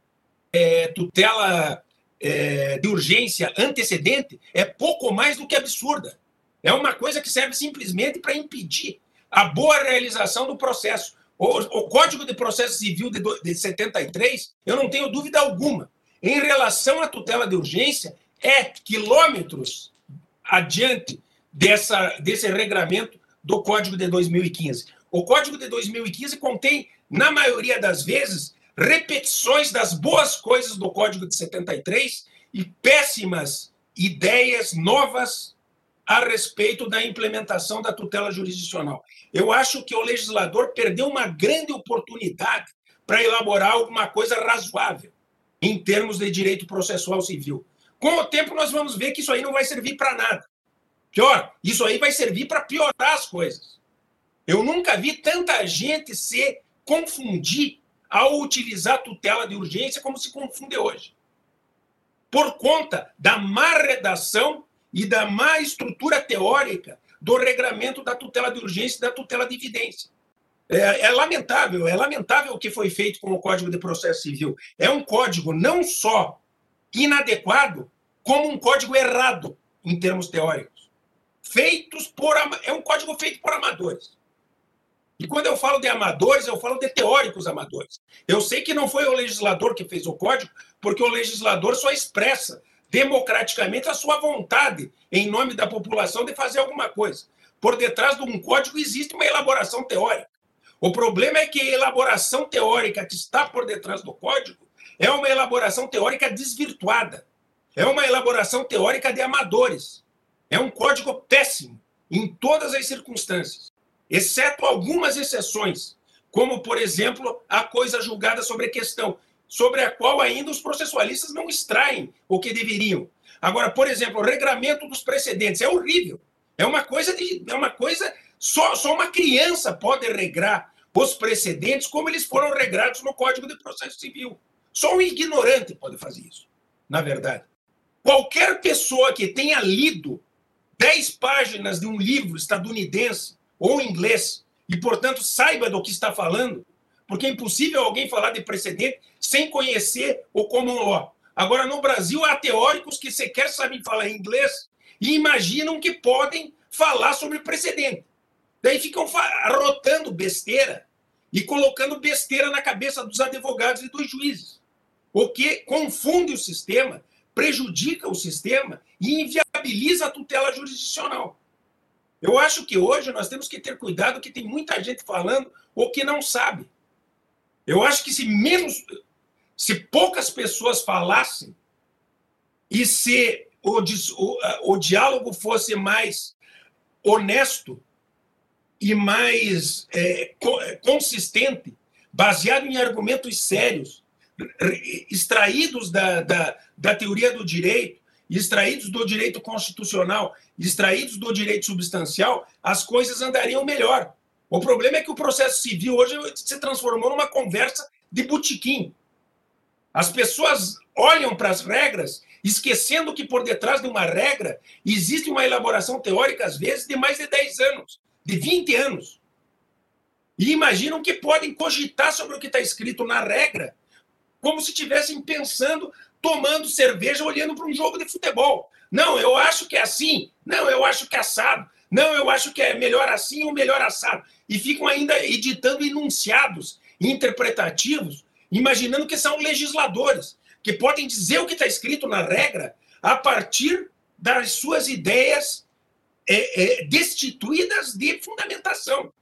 é, tutela é, de urgência antecedente é pouco mais do que absurda. É uma coisa que serve simplesmente para impedir a boa realização do processo. O, o Código de Processo Civil de, de 73, eu não tenho dúvida alguma, em relação à tutela de urgência, é quilômetros adiante dessa, desse regramento do Código de 2015. O Código de 2015 contém, na maioria das vezes, repetições das boas coisas do Código de 73 e péssimas ideias novas a respeito da implementação da tutela jurisdicional. Eu acho que o legislador perdeu uma grande oportunidade para elaborar alguma coisa razoável em termos de direito processual civil. Com o tempo, nós vamos ver que isso aí não vai servir para nada. Pior, isso aí vai servir para piorar as coisas. Eu nunca vi tanta gente se confundir ao utilizar tutela de urgência como se confunde hoje. Por conta da má redação e da má estrutura teórica do regramento da tutela de urgência e da tutela de evidência. É, é, lamentável, é lamentável o que foi feito com o Código de Processo Civil. É um código não só inadequado, como um código errado em termos teóricos. Feitos por é um código feito por amadores. E quando eu falo de amadores, eu falo de teóricos amadores. Eu sei que não foi o legislador que fez o código, porque o legislador só expressa democraticamente a sua vontade, em nome da população, de fazer alguma coisa. Por detrás de um código existe uma elaboração teórica. O problema é que a elaboração teórica que está por detrás do código é uma elaboração teórica desvirtuada. É uma elaboração teórica de amadores. É um código péssimo em todas as circunstâncias, exceto algumas exceções, como, por exemplo, a coisa julgada sobre a questão, sobre a qual ainda os processualistas não extraem o que deveriam. Agora, por exemplo, o regramento dos precedentes é horrível. É uma coisa de, é uma coisa só, só uma criança pode regrar os precedentes como eles foram regrados no Código de Processo Civil. Só um ignorante pode fazer isso, na verdade. Qualquer pessoa que tenha lido 10 páginas de um livro estadunidense ou inglês e, portanto, saiba do que está falando, porque é impossível alguém falar de precedente sem conhecer o common law. Agora, no Brasil, há teóricos que sequer sabem falar inglês e imaginam que podem falar sobre precedente. Daí ficam arrotando besteira e colocando besteira na cabeça dos advogados e dos juízes. O que confunde o sistema, prejudica o sistema e inviabiliza a tutela jurisdicional. Eu acho que hoje nós temos que ter cuidado que tem muita gente falando o que não sabe. Eu acho que se menos, se poucas pessoas falassem e se o, o, o diálogo fosse mais honesto e mais é, é, consistente, baseado em argumentos sérios, extraídos da, da, da teoria do direito, extraídos do direito constitucional, extraídos do direito substancial, as coisas andariam melhor. O problema é que o processo civil hoje se transformou numa conversa de botequim. As pessoas olham para as regras, esquecendo que por detrás de uma regra existe uma elaboração teórica, às vezes, de mais de 10 anos de 20 anos. E imaginam que podem cogitar sobre o que está escrito na regra, como se estivessem pensando, tomando cerveja, olhando para um jogo de futebol. Não, eu acho que é assim. Não, eu acho que é assado. Não, eu acho que é melhor assim ou melhor assado. E ficam ainda editando enunciados interpretativos, imaginando que são legisladores, que podem dizer o que está escrito na regra a partir das suas ideias é, é, destituídas de fundamentação.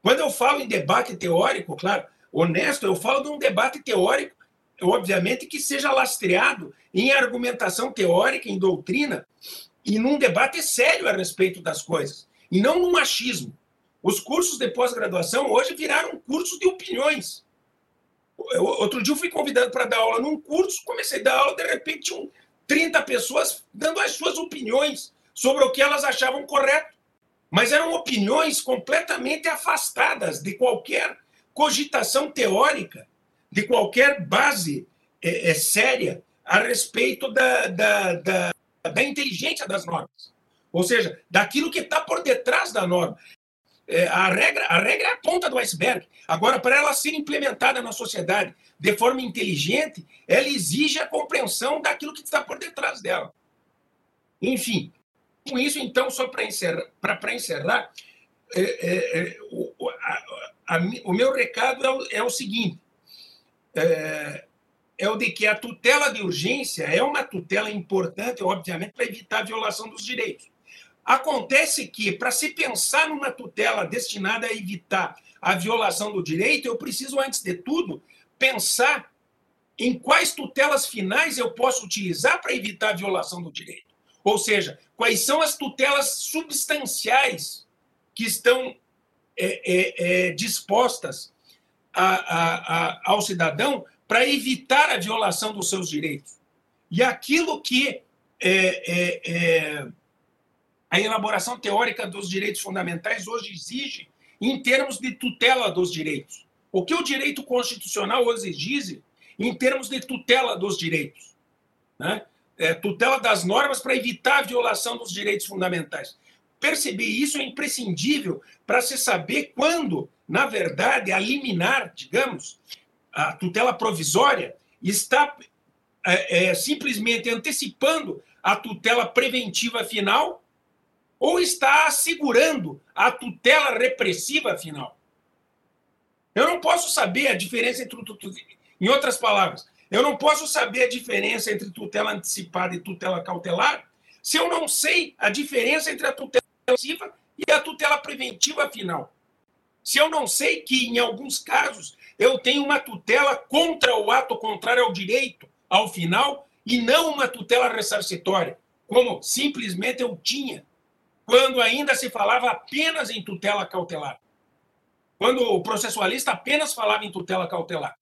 Quando eu falo em debate teórico, claro, honesto, eu falo de um debate teórico, obviamente, que seja lastreado em argumentação teórica, em doutrina, e num debate sério a respeito das coisas, e não num machismo. Os cursos de pós-graduação hoje viraram cursos de opiniões. Outro dia eu fui convidado para dar aula num curso, comecei a dar aula, de repente tinham 30 pessoas dando as suas opiniões sobre o que elas achavam correto. Mas eram opiniões completamente afastadas de qualquer cogitação teórica, de qualquer base é, é, séria a respeito da, da, da, da, inteligência das normas. Ou seja, daquilo que está por detrás da norma. É, a, regra, a regra é a ponta do iceberg. Agora, para ela ser implementada na sociedade de forma inteligente, ela exige a compreensão daquilo que está por detrás dela. Enfim, com isso, então, só para encerrar, para encerrar é, é, é, o, a, a, o, meu recado é o, é o seguinte: é, é, o de que a tutela de urgência é uma tutela importante, obviamente, para evitar a violação dos direitos. Acontece que, para se pensar numa tutela destinada a evitar a violação do direito, eu preciso, antes de tudo, pensar em quais tutelas finais eu posso utilizar para evitar a violação do direito. Ou seja, quais são as tutelas substanciais que estão é, é, é, dispostas a, a, ao cidadão para evitar a violação dos seus direitos. E aquilo que é, é, é, a elaboração teórica dos direitos fundamentais hoje exige em termos de tutela dos direitos. O que o direito constitucional hoje exige em termos de tutela dos direitos. Né? é, tutela das normas para evitar a violação dos direitos fundamentais. perceber isso é imprescindível para se saber quando, na verdade, a liminar, digamos, a tutela provisória, está é, é, simplesmente antecipando a tutela preventiva final ou está assegurando a tutela repressiva final. Eu não posso saber a diferença entre. Em outras palavras, eu não posso saber a diferença entre tutela antecipada e tutela cautelar se eu não sei a diferença entre a tutela preventiva e a tutela preventiva final. Se eu não sei que, em alguns casos, eu tenho uma tutela contra o ato contrário ao direito, ao final, e não uma tutela ressarcitória, como simplesmente eu tinha quando ainda se falava apenas em tutela cautelar. Quando o processualista apenas falava em tutela cautelar.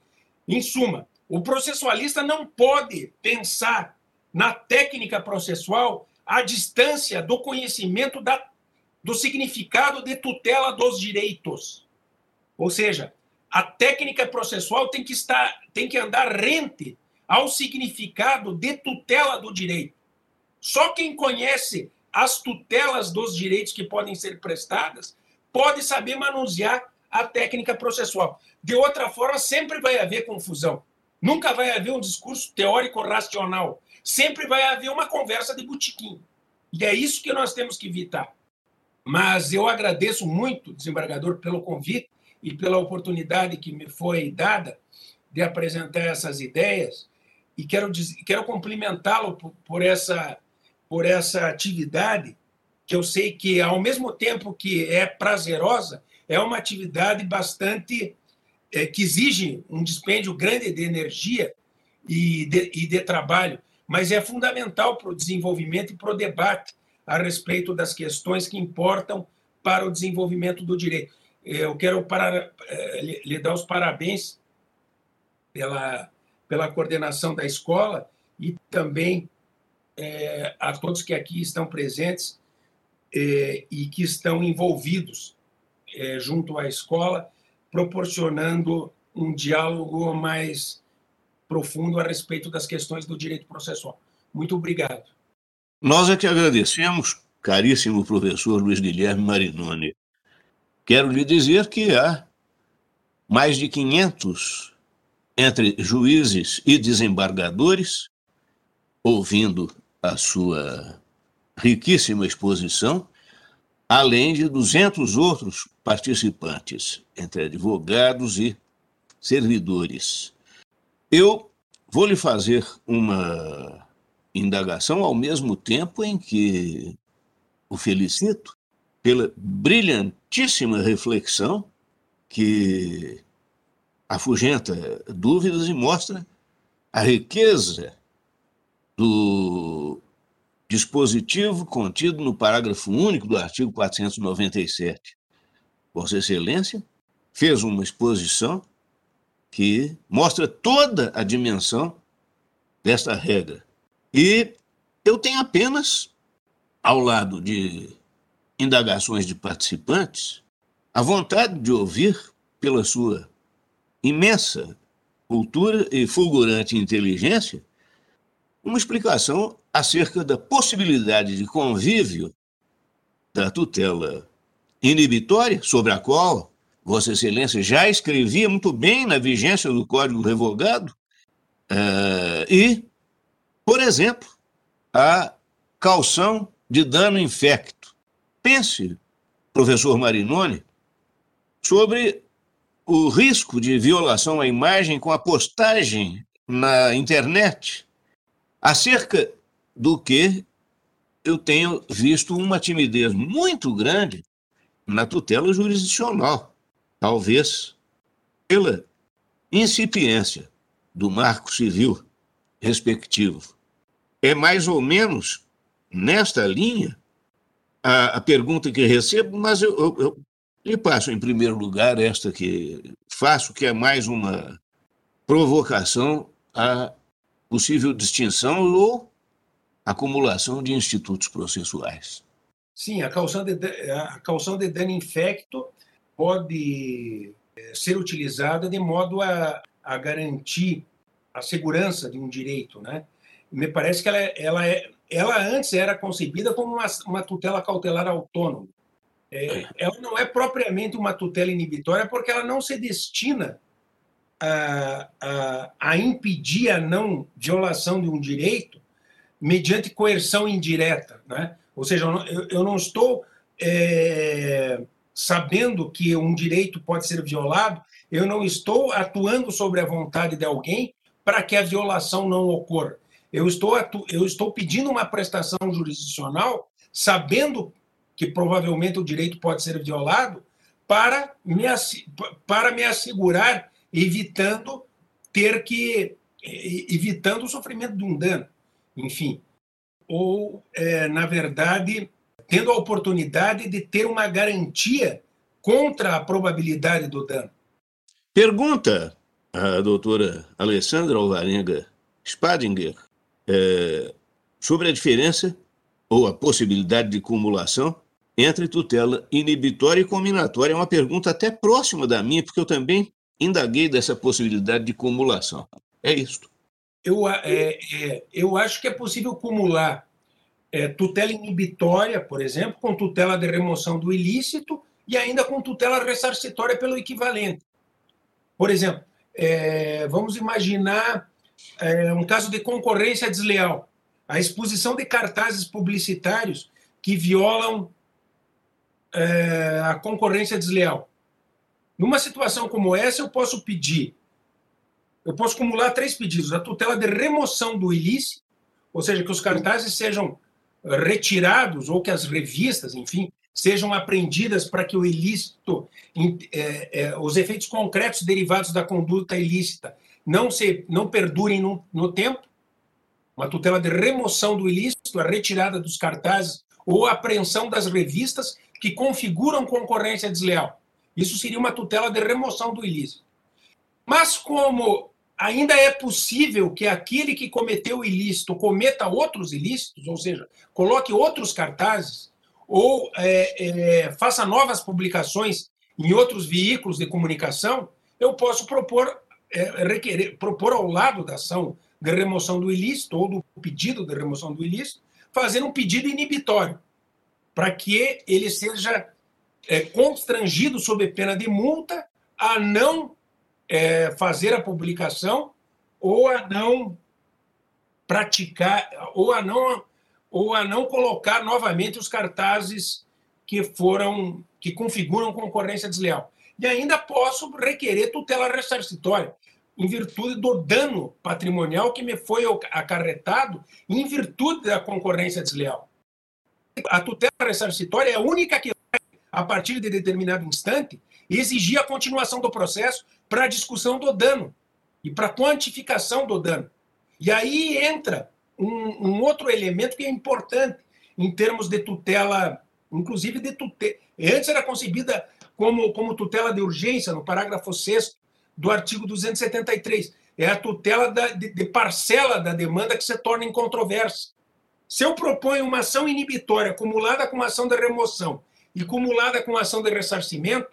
Em suma, o processualista não pode pensar na técnica processual à distância do conhecimento da, do significado de tutela dos direitos. Ou seja, a técnica processual tem que estar, tem que andar rente ao significado de tutela do direito. Só quem conhece as tutelas dos direitos que podem ser prestadas, pode saber manusear a técnica processual. De outra forma, sempre vai haver confusão. Nunca vai haver um discurso teórico racional. Sempre vai haver uma conversa de botiquim. E é isso que nós temos que evitar. Mas eu agradeço muito, desembargador, pelo convite e pela oportunidade que me foi dada de apresentar essas ideias. E quero, quero cumprimentá-lo por, por essa por essa atividade, que eu sei que, ao mesmo tempo que é prazerosa, é uma atividade bastante. É, que exige um dispêndio grande de energia e de, e de trabalho, mas é fundamental para o desenvolvimento e para o debate a respeito das questões que importam para o desenvolvimento do direito. Eu quero para, é, lhe dar os parabéns pela, pela coordenação da escola e também é, a todos que aqui estão presentes é, e que estão envolvidos junto à escola, proporcionando um diálogo mais profundo a respeito das questões do direito processual. Muito obrigado. Nós é que agradecemos, caríssimo professor Luiz Guilherme Marinoni. Quero lhe dizer que há mais de 500 entre juízes e desembargadores ouvindo a sua riquíssima exposição, além de 200 outros participantes, entre advogados e servidores. Eu vou lhe fazer uma indagação ao mesmo tempo em que o felicito pela brilhantíssima reflexão que afugenta dúvidas e mostra a riqueza do dispositivo contido no parágrafo único do artigo 497. Vossa Excelência fez uma exposição que mostra toda a dimensão desta regra. E eu tenho apenas, ao lado de indagações de participantes, a vontade de ouvir, pela sua imensa cultura e fulgurante inteligência, uma explicação acerca da possibilidade de convívio da tutela inibitória, sobre a qual Vossa Excelência já escrevia muito bem na vigência do Código Revogado, uh, e, por exemplo, a calção de dano infecto. Pense, professor Marinoni, sobre o risco de violação à imagem com a postagem na internet acerca do que eu tenho visto uma timidez muito grande na tutela jurisdicional, talvez pela incipiência do marco civil respectivo. É mais ou menos nesta linha a, a pergunta que recebo, mas eu, eu, eu lhe passo em primeiro lugar esta que faço, que é mais uma provocação a possível distinção ou acumulação de institutos processuais. Sim, a calção de, a de dano infecto pode eh, ser utilizada de modo a, a garantir a segurança de um direito, né? Me parece que ela, é, ela é, ela antes era concebida como uma, uma tutela cautelar autônoma. É, ela não é propriamente uma tutela inibitória porque ela não se destina a, a, a impedir a não violação de um direito mediante coerção indireta. Né? Ou seja, eu, eu não estou é, sabendo que um direito pode ser violado, eu não estou atuando sobre a vontade de alguém para que a violação não ocorra. Eu estou, atu, eu estou pedindo uma prestação jurisdicional, sabendo que provavelmente o direito pode ser violado, para me, para me assegurar, evitando ter que. evitando o sofrimento de um dano. Enfim. Ou, é, na verdade, tendo a oportunidade de ter uma garantia contra a probabilidade do dano. Pergunta a doutora Alessandra Alvarenga Spadinger é, sobre a diferença ou a possibilidade de cumulação entre tutela inibitória e combinatória. É uma pergunta até próxima da minha, porque eu também indaguei dessa possibilidade de cumulação. É isto. Eu, é, é, eu acho que é possível cumular é, tutela inibitória, por exemplo, com tutela de remoção do ilícito e ainda com tutela ressarcitória pelo equivalente. Por exemplo, é, vamos imaginar é, um caso de concorrência desleal, a exposição de cartazes publicitários que violam é, a concorrência desleal. Numa situação como essa, eu posso pedir, eu posso acumular três pedidos: a tutela de remoção do ilícito, ou seja, que os cartazes sejam retirados ou que as revistas, enfim, sejam apreendidas para que o ilícito, é, é, os efeitos concretos derivados da conduta ilícita não se não perdurem no, no tempo. Uma tutela de remoção do ilícito, a retirada dos cartazes ou a apreensão das revistas que configuram concorrência desleal. Isso seria uma tutela de remoção do ilícito. Mas como ainda é possível que aquele que cometeu o ilícito cometa outros ilícitos, ou seja, coloque outros cartazes, ou é, é, faça novas publicações em outros veículos de comunicação, eu posso propor, é, requerer, propor ao lado da ação de remoção do ilícito ou do pedido de remoção do ilícito, fazer um pedido inibitório, para que ele seja é, constrangido sob pena de multa a não é, fazer a publicação ou a não praticar, ou a não, ou a não colocar novamente os cartazes que foram que configuram concorrência desleal. E ainda posso requerer tutela ressarcitória, em virtude do dano patrimonial que me foi acarretado em virtude da concorrência desleal. A tutela ressarcitória é a única que vai, a partir de determinado instante, exigir a continuação do processo para a discussão do dano e para a quantificação do dano. E aí entra um, um, outro elemento que é importante em termos de tutela, inclusive de tutela. Antes era concebida como, como tutela de urgência, no parágrafo 6 do artigo 273. É a tutela da, de, de parcela da demanda que se torna incontroversa. Se eu proponho uma ação inibitória acumulada com ação de remoção e acumulada com ação de ressarcimento,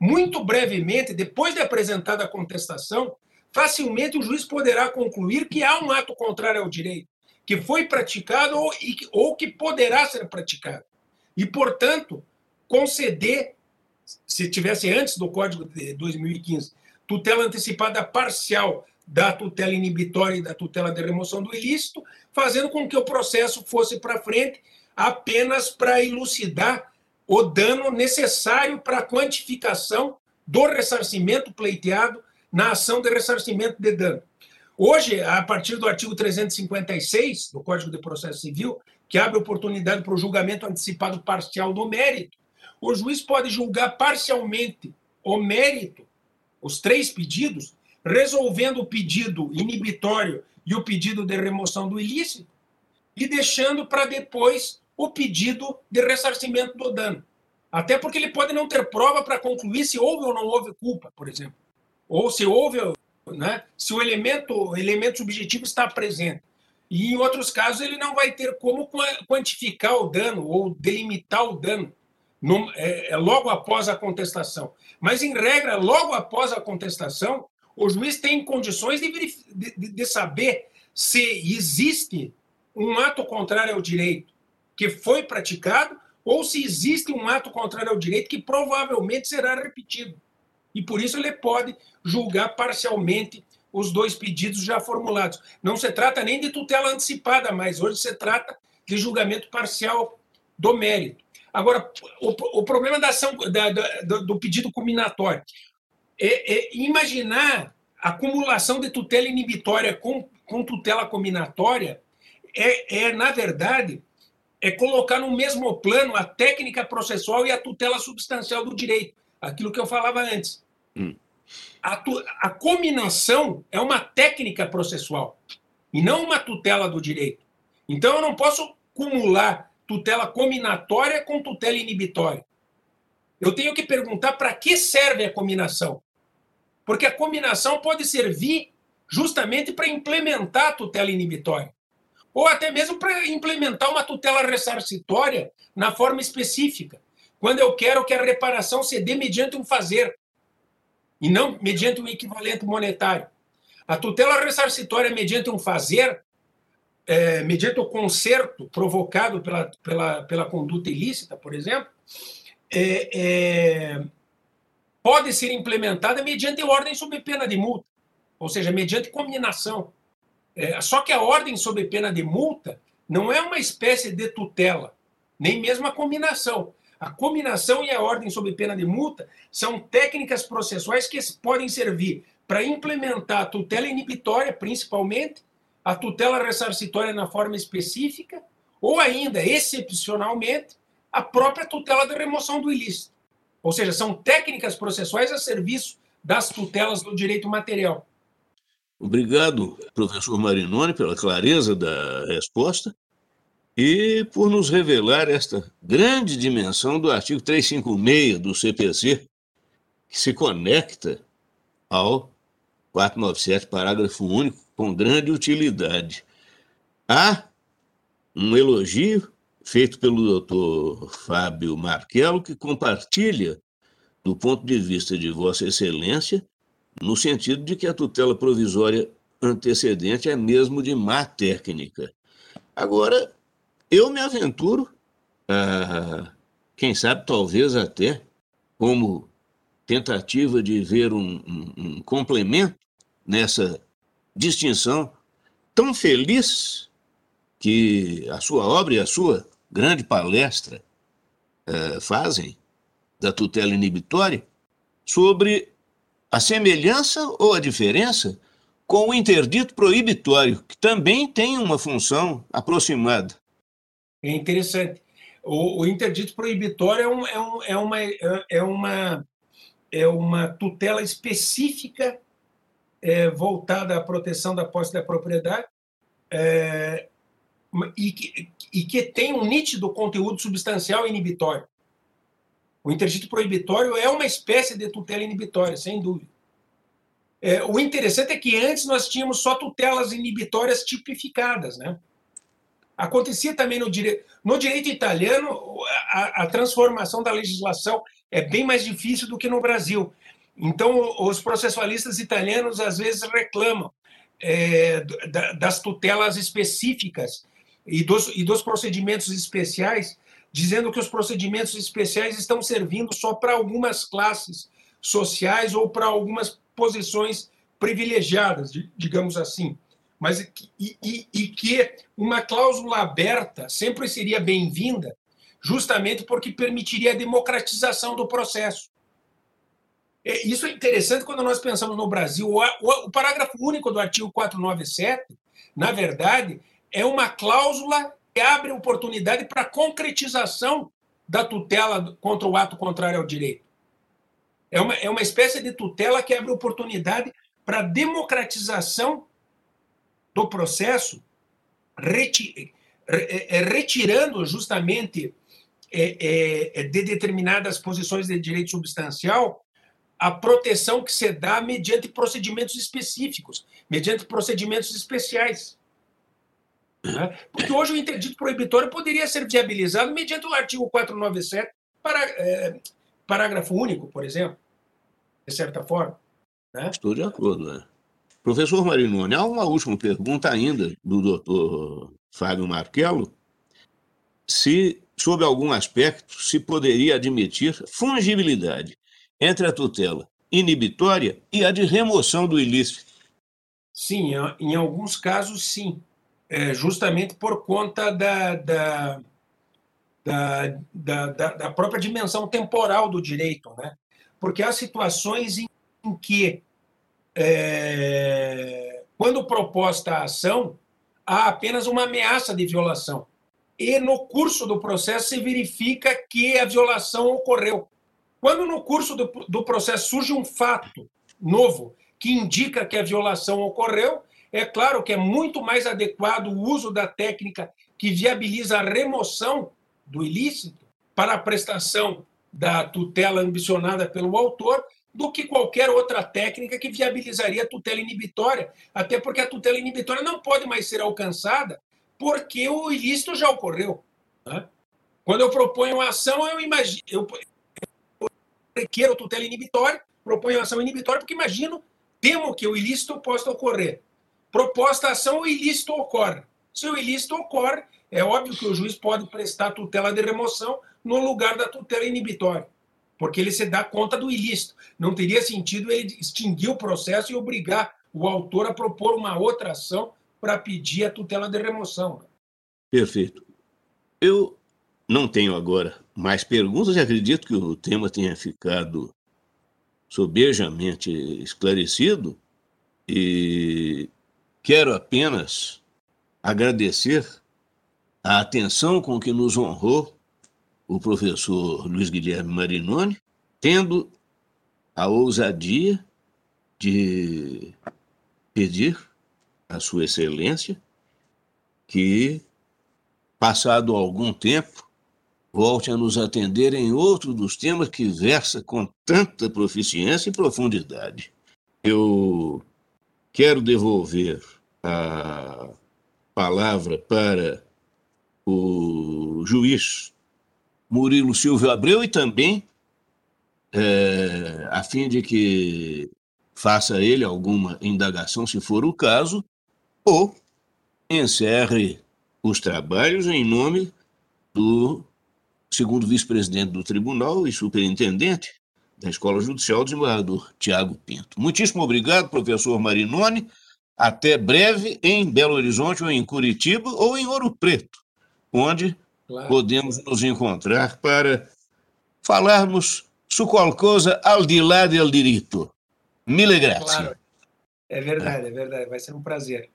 muito brevemente, depois de apresentada a contestação, facilmente o juiz poderá concluir que há um ato contrário ao direito, que foi praticado ou, ou que poderá ser praticado. E, portanto, conceder, se tivesse antes do Código de 2015, tutela antecipada parcial da tutela inibitória e da tutela de remoção do ilícito, fazendo com que o processo fosse para frente apenas para elucidar o dano necessário para a quantificação do ressarcimento pleiteado na ação de ressarcimento de dano. Hoje, a partir do artigo 356 do Código de Processo Civil, que abre oportunidade para o julgamento antecipado parcial do mérito, o juiz pode julgar parcialmente o mérito, os três pedidos, resolvendo o pedido inibitório e o pedido de remoção do ilícito, e deixando para depois o pedido de ressarcimento do dano. Até porque ele pode não ter prova para concluir se houve ou não houve culpa, por exemplo. Ou se houve, né, se o elemento, o elemento subjetivo está presente. E em outros casos ele não vai ter como quantificar o dano ou delimitar o dano é, é, logo após a contestação. Mas, em regra, logo após a contestação, o juiz tem condições de, de, de saber se existe um ato contrário ao direito que foi praticado ou se existe um ato contrário ao direito que provavelmente será repetido. E por isso ele pode julgar parcialmente os dois pedidos já formulados. Não se trata nem de tutela antecipada, mas hoje se trata de julgamento parcial do mérito. Agora, o, o problema da ação, da, da, do pedido combinatório é, é, imaginar a acumulação de tutela inibitória com, com tutela combinatória é, é, na verdade, é colocar no mesmo plano a técnica processual e a tutela substancial do direito, aquilo que eu falava antes. Hum. A, tu, a combinação é uma técnica processual e não uma tutela do direito. Então, eu não posso acumular tutela combinatória com tutela inibitória. Eu tenho que perguntar para que serve a combinação. Porque a combinação pode servir justamente para implementar a tutela inibitória ou até mesmo para implementar uma tutela ressarcitória na forma específica, quando eu quero que a reparação se dê mediante um fazer e não mediante um equivalente monetário. A tutela ressarcitória mediante um fazer, é, mediante o conserto provocado pela, pela, pela conduta ilícita, por exemplo, é, é, pode ser implementada mediante ordem sob pena de multa, ou seja, mediante combinação. É, só que a ordem sob pena de multa não é uma espécie de tutela, nem mesmo a combinação. A combinação e a ordem sob pena de multa são técnicas processuais que podem servir para implementar a tutela inibitória, principalmente, a tutela ressarcitória na forma específica, ou ainda, excepcionalmente, a própria tutela de remoção do ilícito. Ou seja, são técnicas processuais a serviço das tutelas do direito material. Obrigado, professor Marinoni, pela clareza da resposta e por nos revelar esta grande dimensão do artigo 356 do CPC, que se conecta ao 497, parágrafo único, com grande utilidade. Há um elogio feito pelo doutor Fábio Marquelo, que compartilha, do ponto de vista de Vossa Excelência, no sentido de que a tutela provisória antecedente é mesmo de má técnica. Agora, eu me aventuro, a, quem sabe, talvez até, como tentativa de ver um, um, um complemento nessa distinção tão feliz que a sua obra e a sua grande palestra uh, fazem da tutela inibitória sobre a semelhança ou a diferença com o interdito proibitório, que também tem uma função aproximada. É interessante. O, o interdito proibitório é, um, é, um, é, uma, é, uma, é uma tutela específica é, voltada à proteção da posse da propriedade é, e, que, e que tem um nítido conteúdo substancial inibitório. O interdito proibitório é uma espécie de tutela inibitória, sem dúvida. É, o interessante é que antes nós tínhamos só tutelas inibitórias tipificadas, né? Acontecia também no direito. No direito italiano, a, a, transformação da legislação é bem mais difícil do que no Brasil. Então, os processualistas italianos às vezes reclamam é, das tutelas específicas e dos, e dos procedimentos especiais dizendo que os procedimentos especiais estão servindo só para algumas classes sociais ou para algumas posições privilegiadas, digamos assim. Mas e, e, e que uma cláusula aberta sempre seria bem-vinda, justamente porque permitiria a democratização do processo. É, isso é interessante quando nós pensamos no Brasil. O, parágrafo único do artigo 497, na verdade, é uma cláusula que abre oportunidade para concretização da tutela contra o ato contrário ao direito. É uma, é uma espécie de tutela que abre oportunidade para democratização do processo, reti, é, é, retirando justamente de determinadas posições de direito substancial a proteção que se dá mediante procedimentos específicos, mediante procedimentos especiais. Né? Porque hoje o interdito proibitório poderia ser viabilizado mediante o artigo 497, para, é, parágrafo único, por exemplo, de certa forma. Né? Estou de acordo. Né? Professor Marinoni, há uma última pergunta ainda do doutor Fábio Marquello, se, sob algum aspecto, se poderia admitir fungibilidade entre a tutela inibitória e a de remoção do ilícito. Sim, em alguns casos, sim. É justamente por conta da, da, da, da, da própria dimensão temporal do direito. Né? Porque há situações em que, é, quando proposta a ação, há apenas uma ameaça de violação. E no curso do processo se verifica que a violação ocorreu. Quando no curso do, do processo surge um fato novo que indica que a violação ocorreu, é claro que é muito mais adequado o uso da técnica que viabiliza a remoção do ilícito para a prestação da tutela ambicionada pelo autor do que qualquer outra técnica que viabilizaria a tutela inibitória, até porque a tutela inibitória não pode mais ser alcançada porque o ilícito já ocorreu. Né? Quando eu proponho uma ação, eu imagino, eu, requer tutela inibitória, proponho ação inibitória, porque imagino, temo que o ilícito possa ocorrer. Proposta ação, o ilícito ocorre. Se o ilícito ocorre, é óbvio que o juiz pode prestar tutela de remoção no lugar da tutela inibitória, porque ele se dá conta do ilícito. Não teria sentido ele extinguir o processo e obrigar o autor a propor uma outra ação para pedir a tutela de remoção. Perfeito. Eu não tenho agora mais perguntas e acredito que o tema tenha ficado sobejamente esclarecido. E quero apenas agradecer a atenção com que nos honrou o professor Luiz Guilherme Marinoni, tendo a ousadia de pedir à Sua Excelência que, passado algum tempo, volte a nos atender em outro dos temas que versa com tanta proficiência e profundidade. Eu quero devolver a palavra para o juiz Murilo Silvio Abreu e também é, a fim de que faça ele alguma indagação, se for o caso, ou encerre os trabalhos em nome do segundo vice-presidente do tribunal e superintendente da Escola Judicial, desembargador Tiago Pinto. Muitíssimo obrigado, professor Marinoni. Até breve em Belo Horizonte, ou em Curitiba, ou em Ouro Preto, onde claro. podemos nos encontrar para falarmos su qualcosa al di lá del diritto. Mille grazie. Claro. É verdade, é verdade. Vai ser um prazer.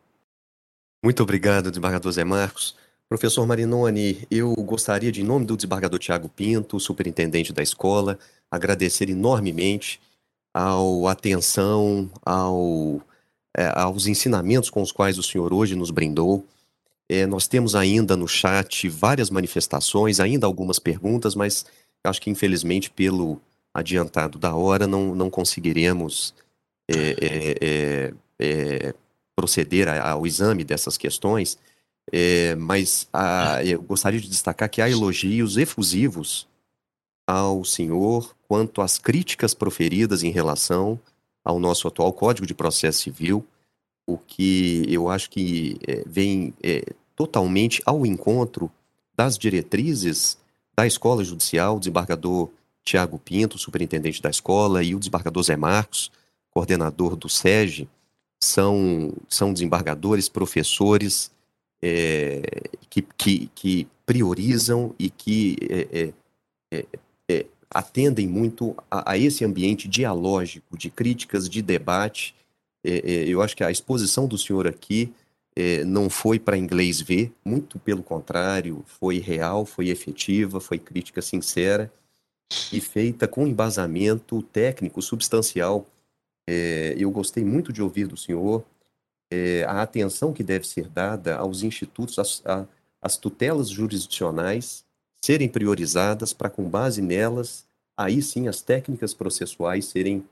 Muito obrigado, desembargador Zé Marcos. Professor Marinoni, eu gostaria de, em nome do desembargador Tiago Pinto, superintendente da escola, agradecer enormemente ao atenção, ao, é, aos ensinamentos com os quais o senhor hoje nos brindou. É, nós temos ainda no chat várias manifestações, ainda algumas perguntas, mas acho que infelizmente pelo adiantado da hora não, não conseguiremos é, é, é, é proceder ao exame dessas questões. É, mas a, eu gostaria de destacar que há elogios efusivos ao senhor quanto às críticas proferidas em relação ao nosso atual Código de Processo Civil, o que eu acho que é, vem é, totalmente ao encontro das diretrizes da Escola Judicial, o desembargador Tiago Pinto, superintendente da escola, e o desembargador Zé Marcos, coordenador do SEG, são, são desembargadores, professores, é, que, que, que, priorizam e que é, é, é, atendem muito a, a, esse ambiente dialógico, de críticas, de debate. eu acho que a exposição do senhor aqui não foi para inglês ver, muito pelo contrário, foi real, foi efetiva, foi crítica sincera e feita com embasamento técnico substancial. eu gostei muito de ouvir do senhor, é, a atenção que deve ser dada aos institutos, as, a, as tutelas jurisdicionais serem priorizadas para, com base nelas, aí sim as técnicas processuais serem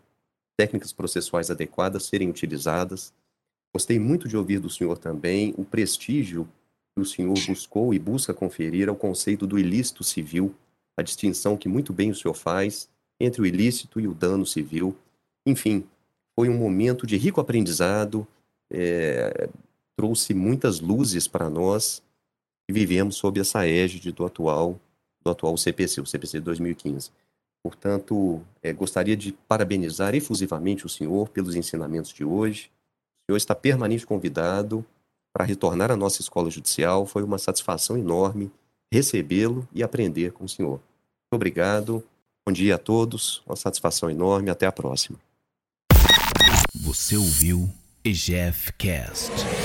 técnicas processuais adequadas serem utilizadas. Gostei muito de ouvir do senhor também o prestígio que o senhor buscou e busca conferir ao conceito do ilícito civil, a distinção que muito bem o senhor faz entre o ilícito e o dano civil. Enfim, foi um momento de rico aprendizado, é, trouxe muitas luzes para nós e vivemos sob essa égide do atual, do atual CPC, o CPC de 2015. Portanto, é, gostaria de parabenizar efusivamente o senhor pelos ensinamentos de hoje. O senhor está permanente convidado para retornar à nossa escola judicial. Foi uma satisfação enorme recebê-lo e aprender com o senhor. Muito obrigado. Bom dia a todos. Uma satisfação enorme. Até a próxima. Você ouviu EGF Cast.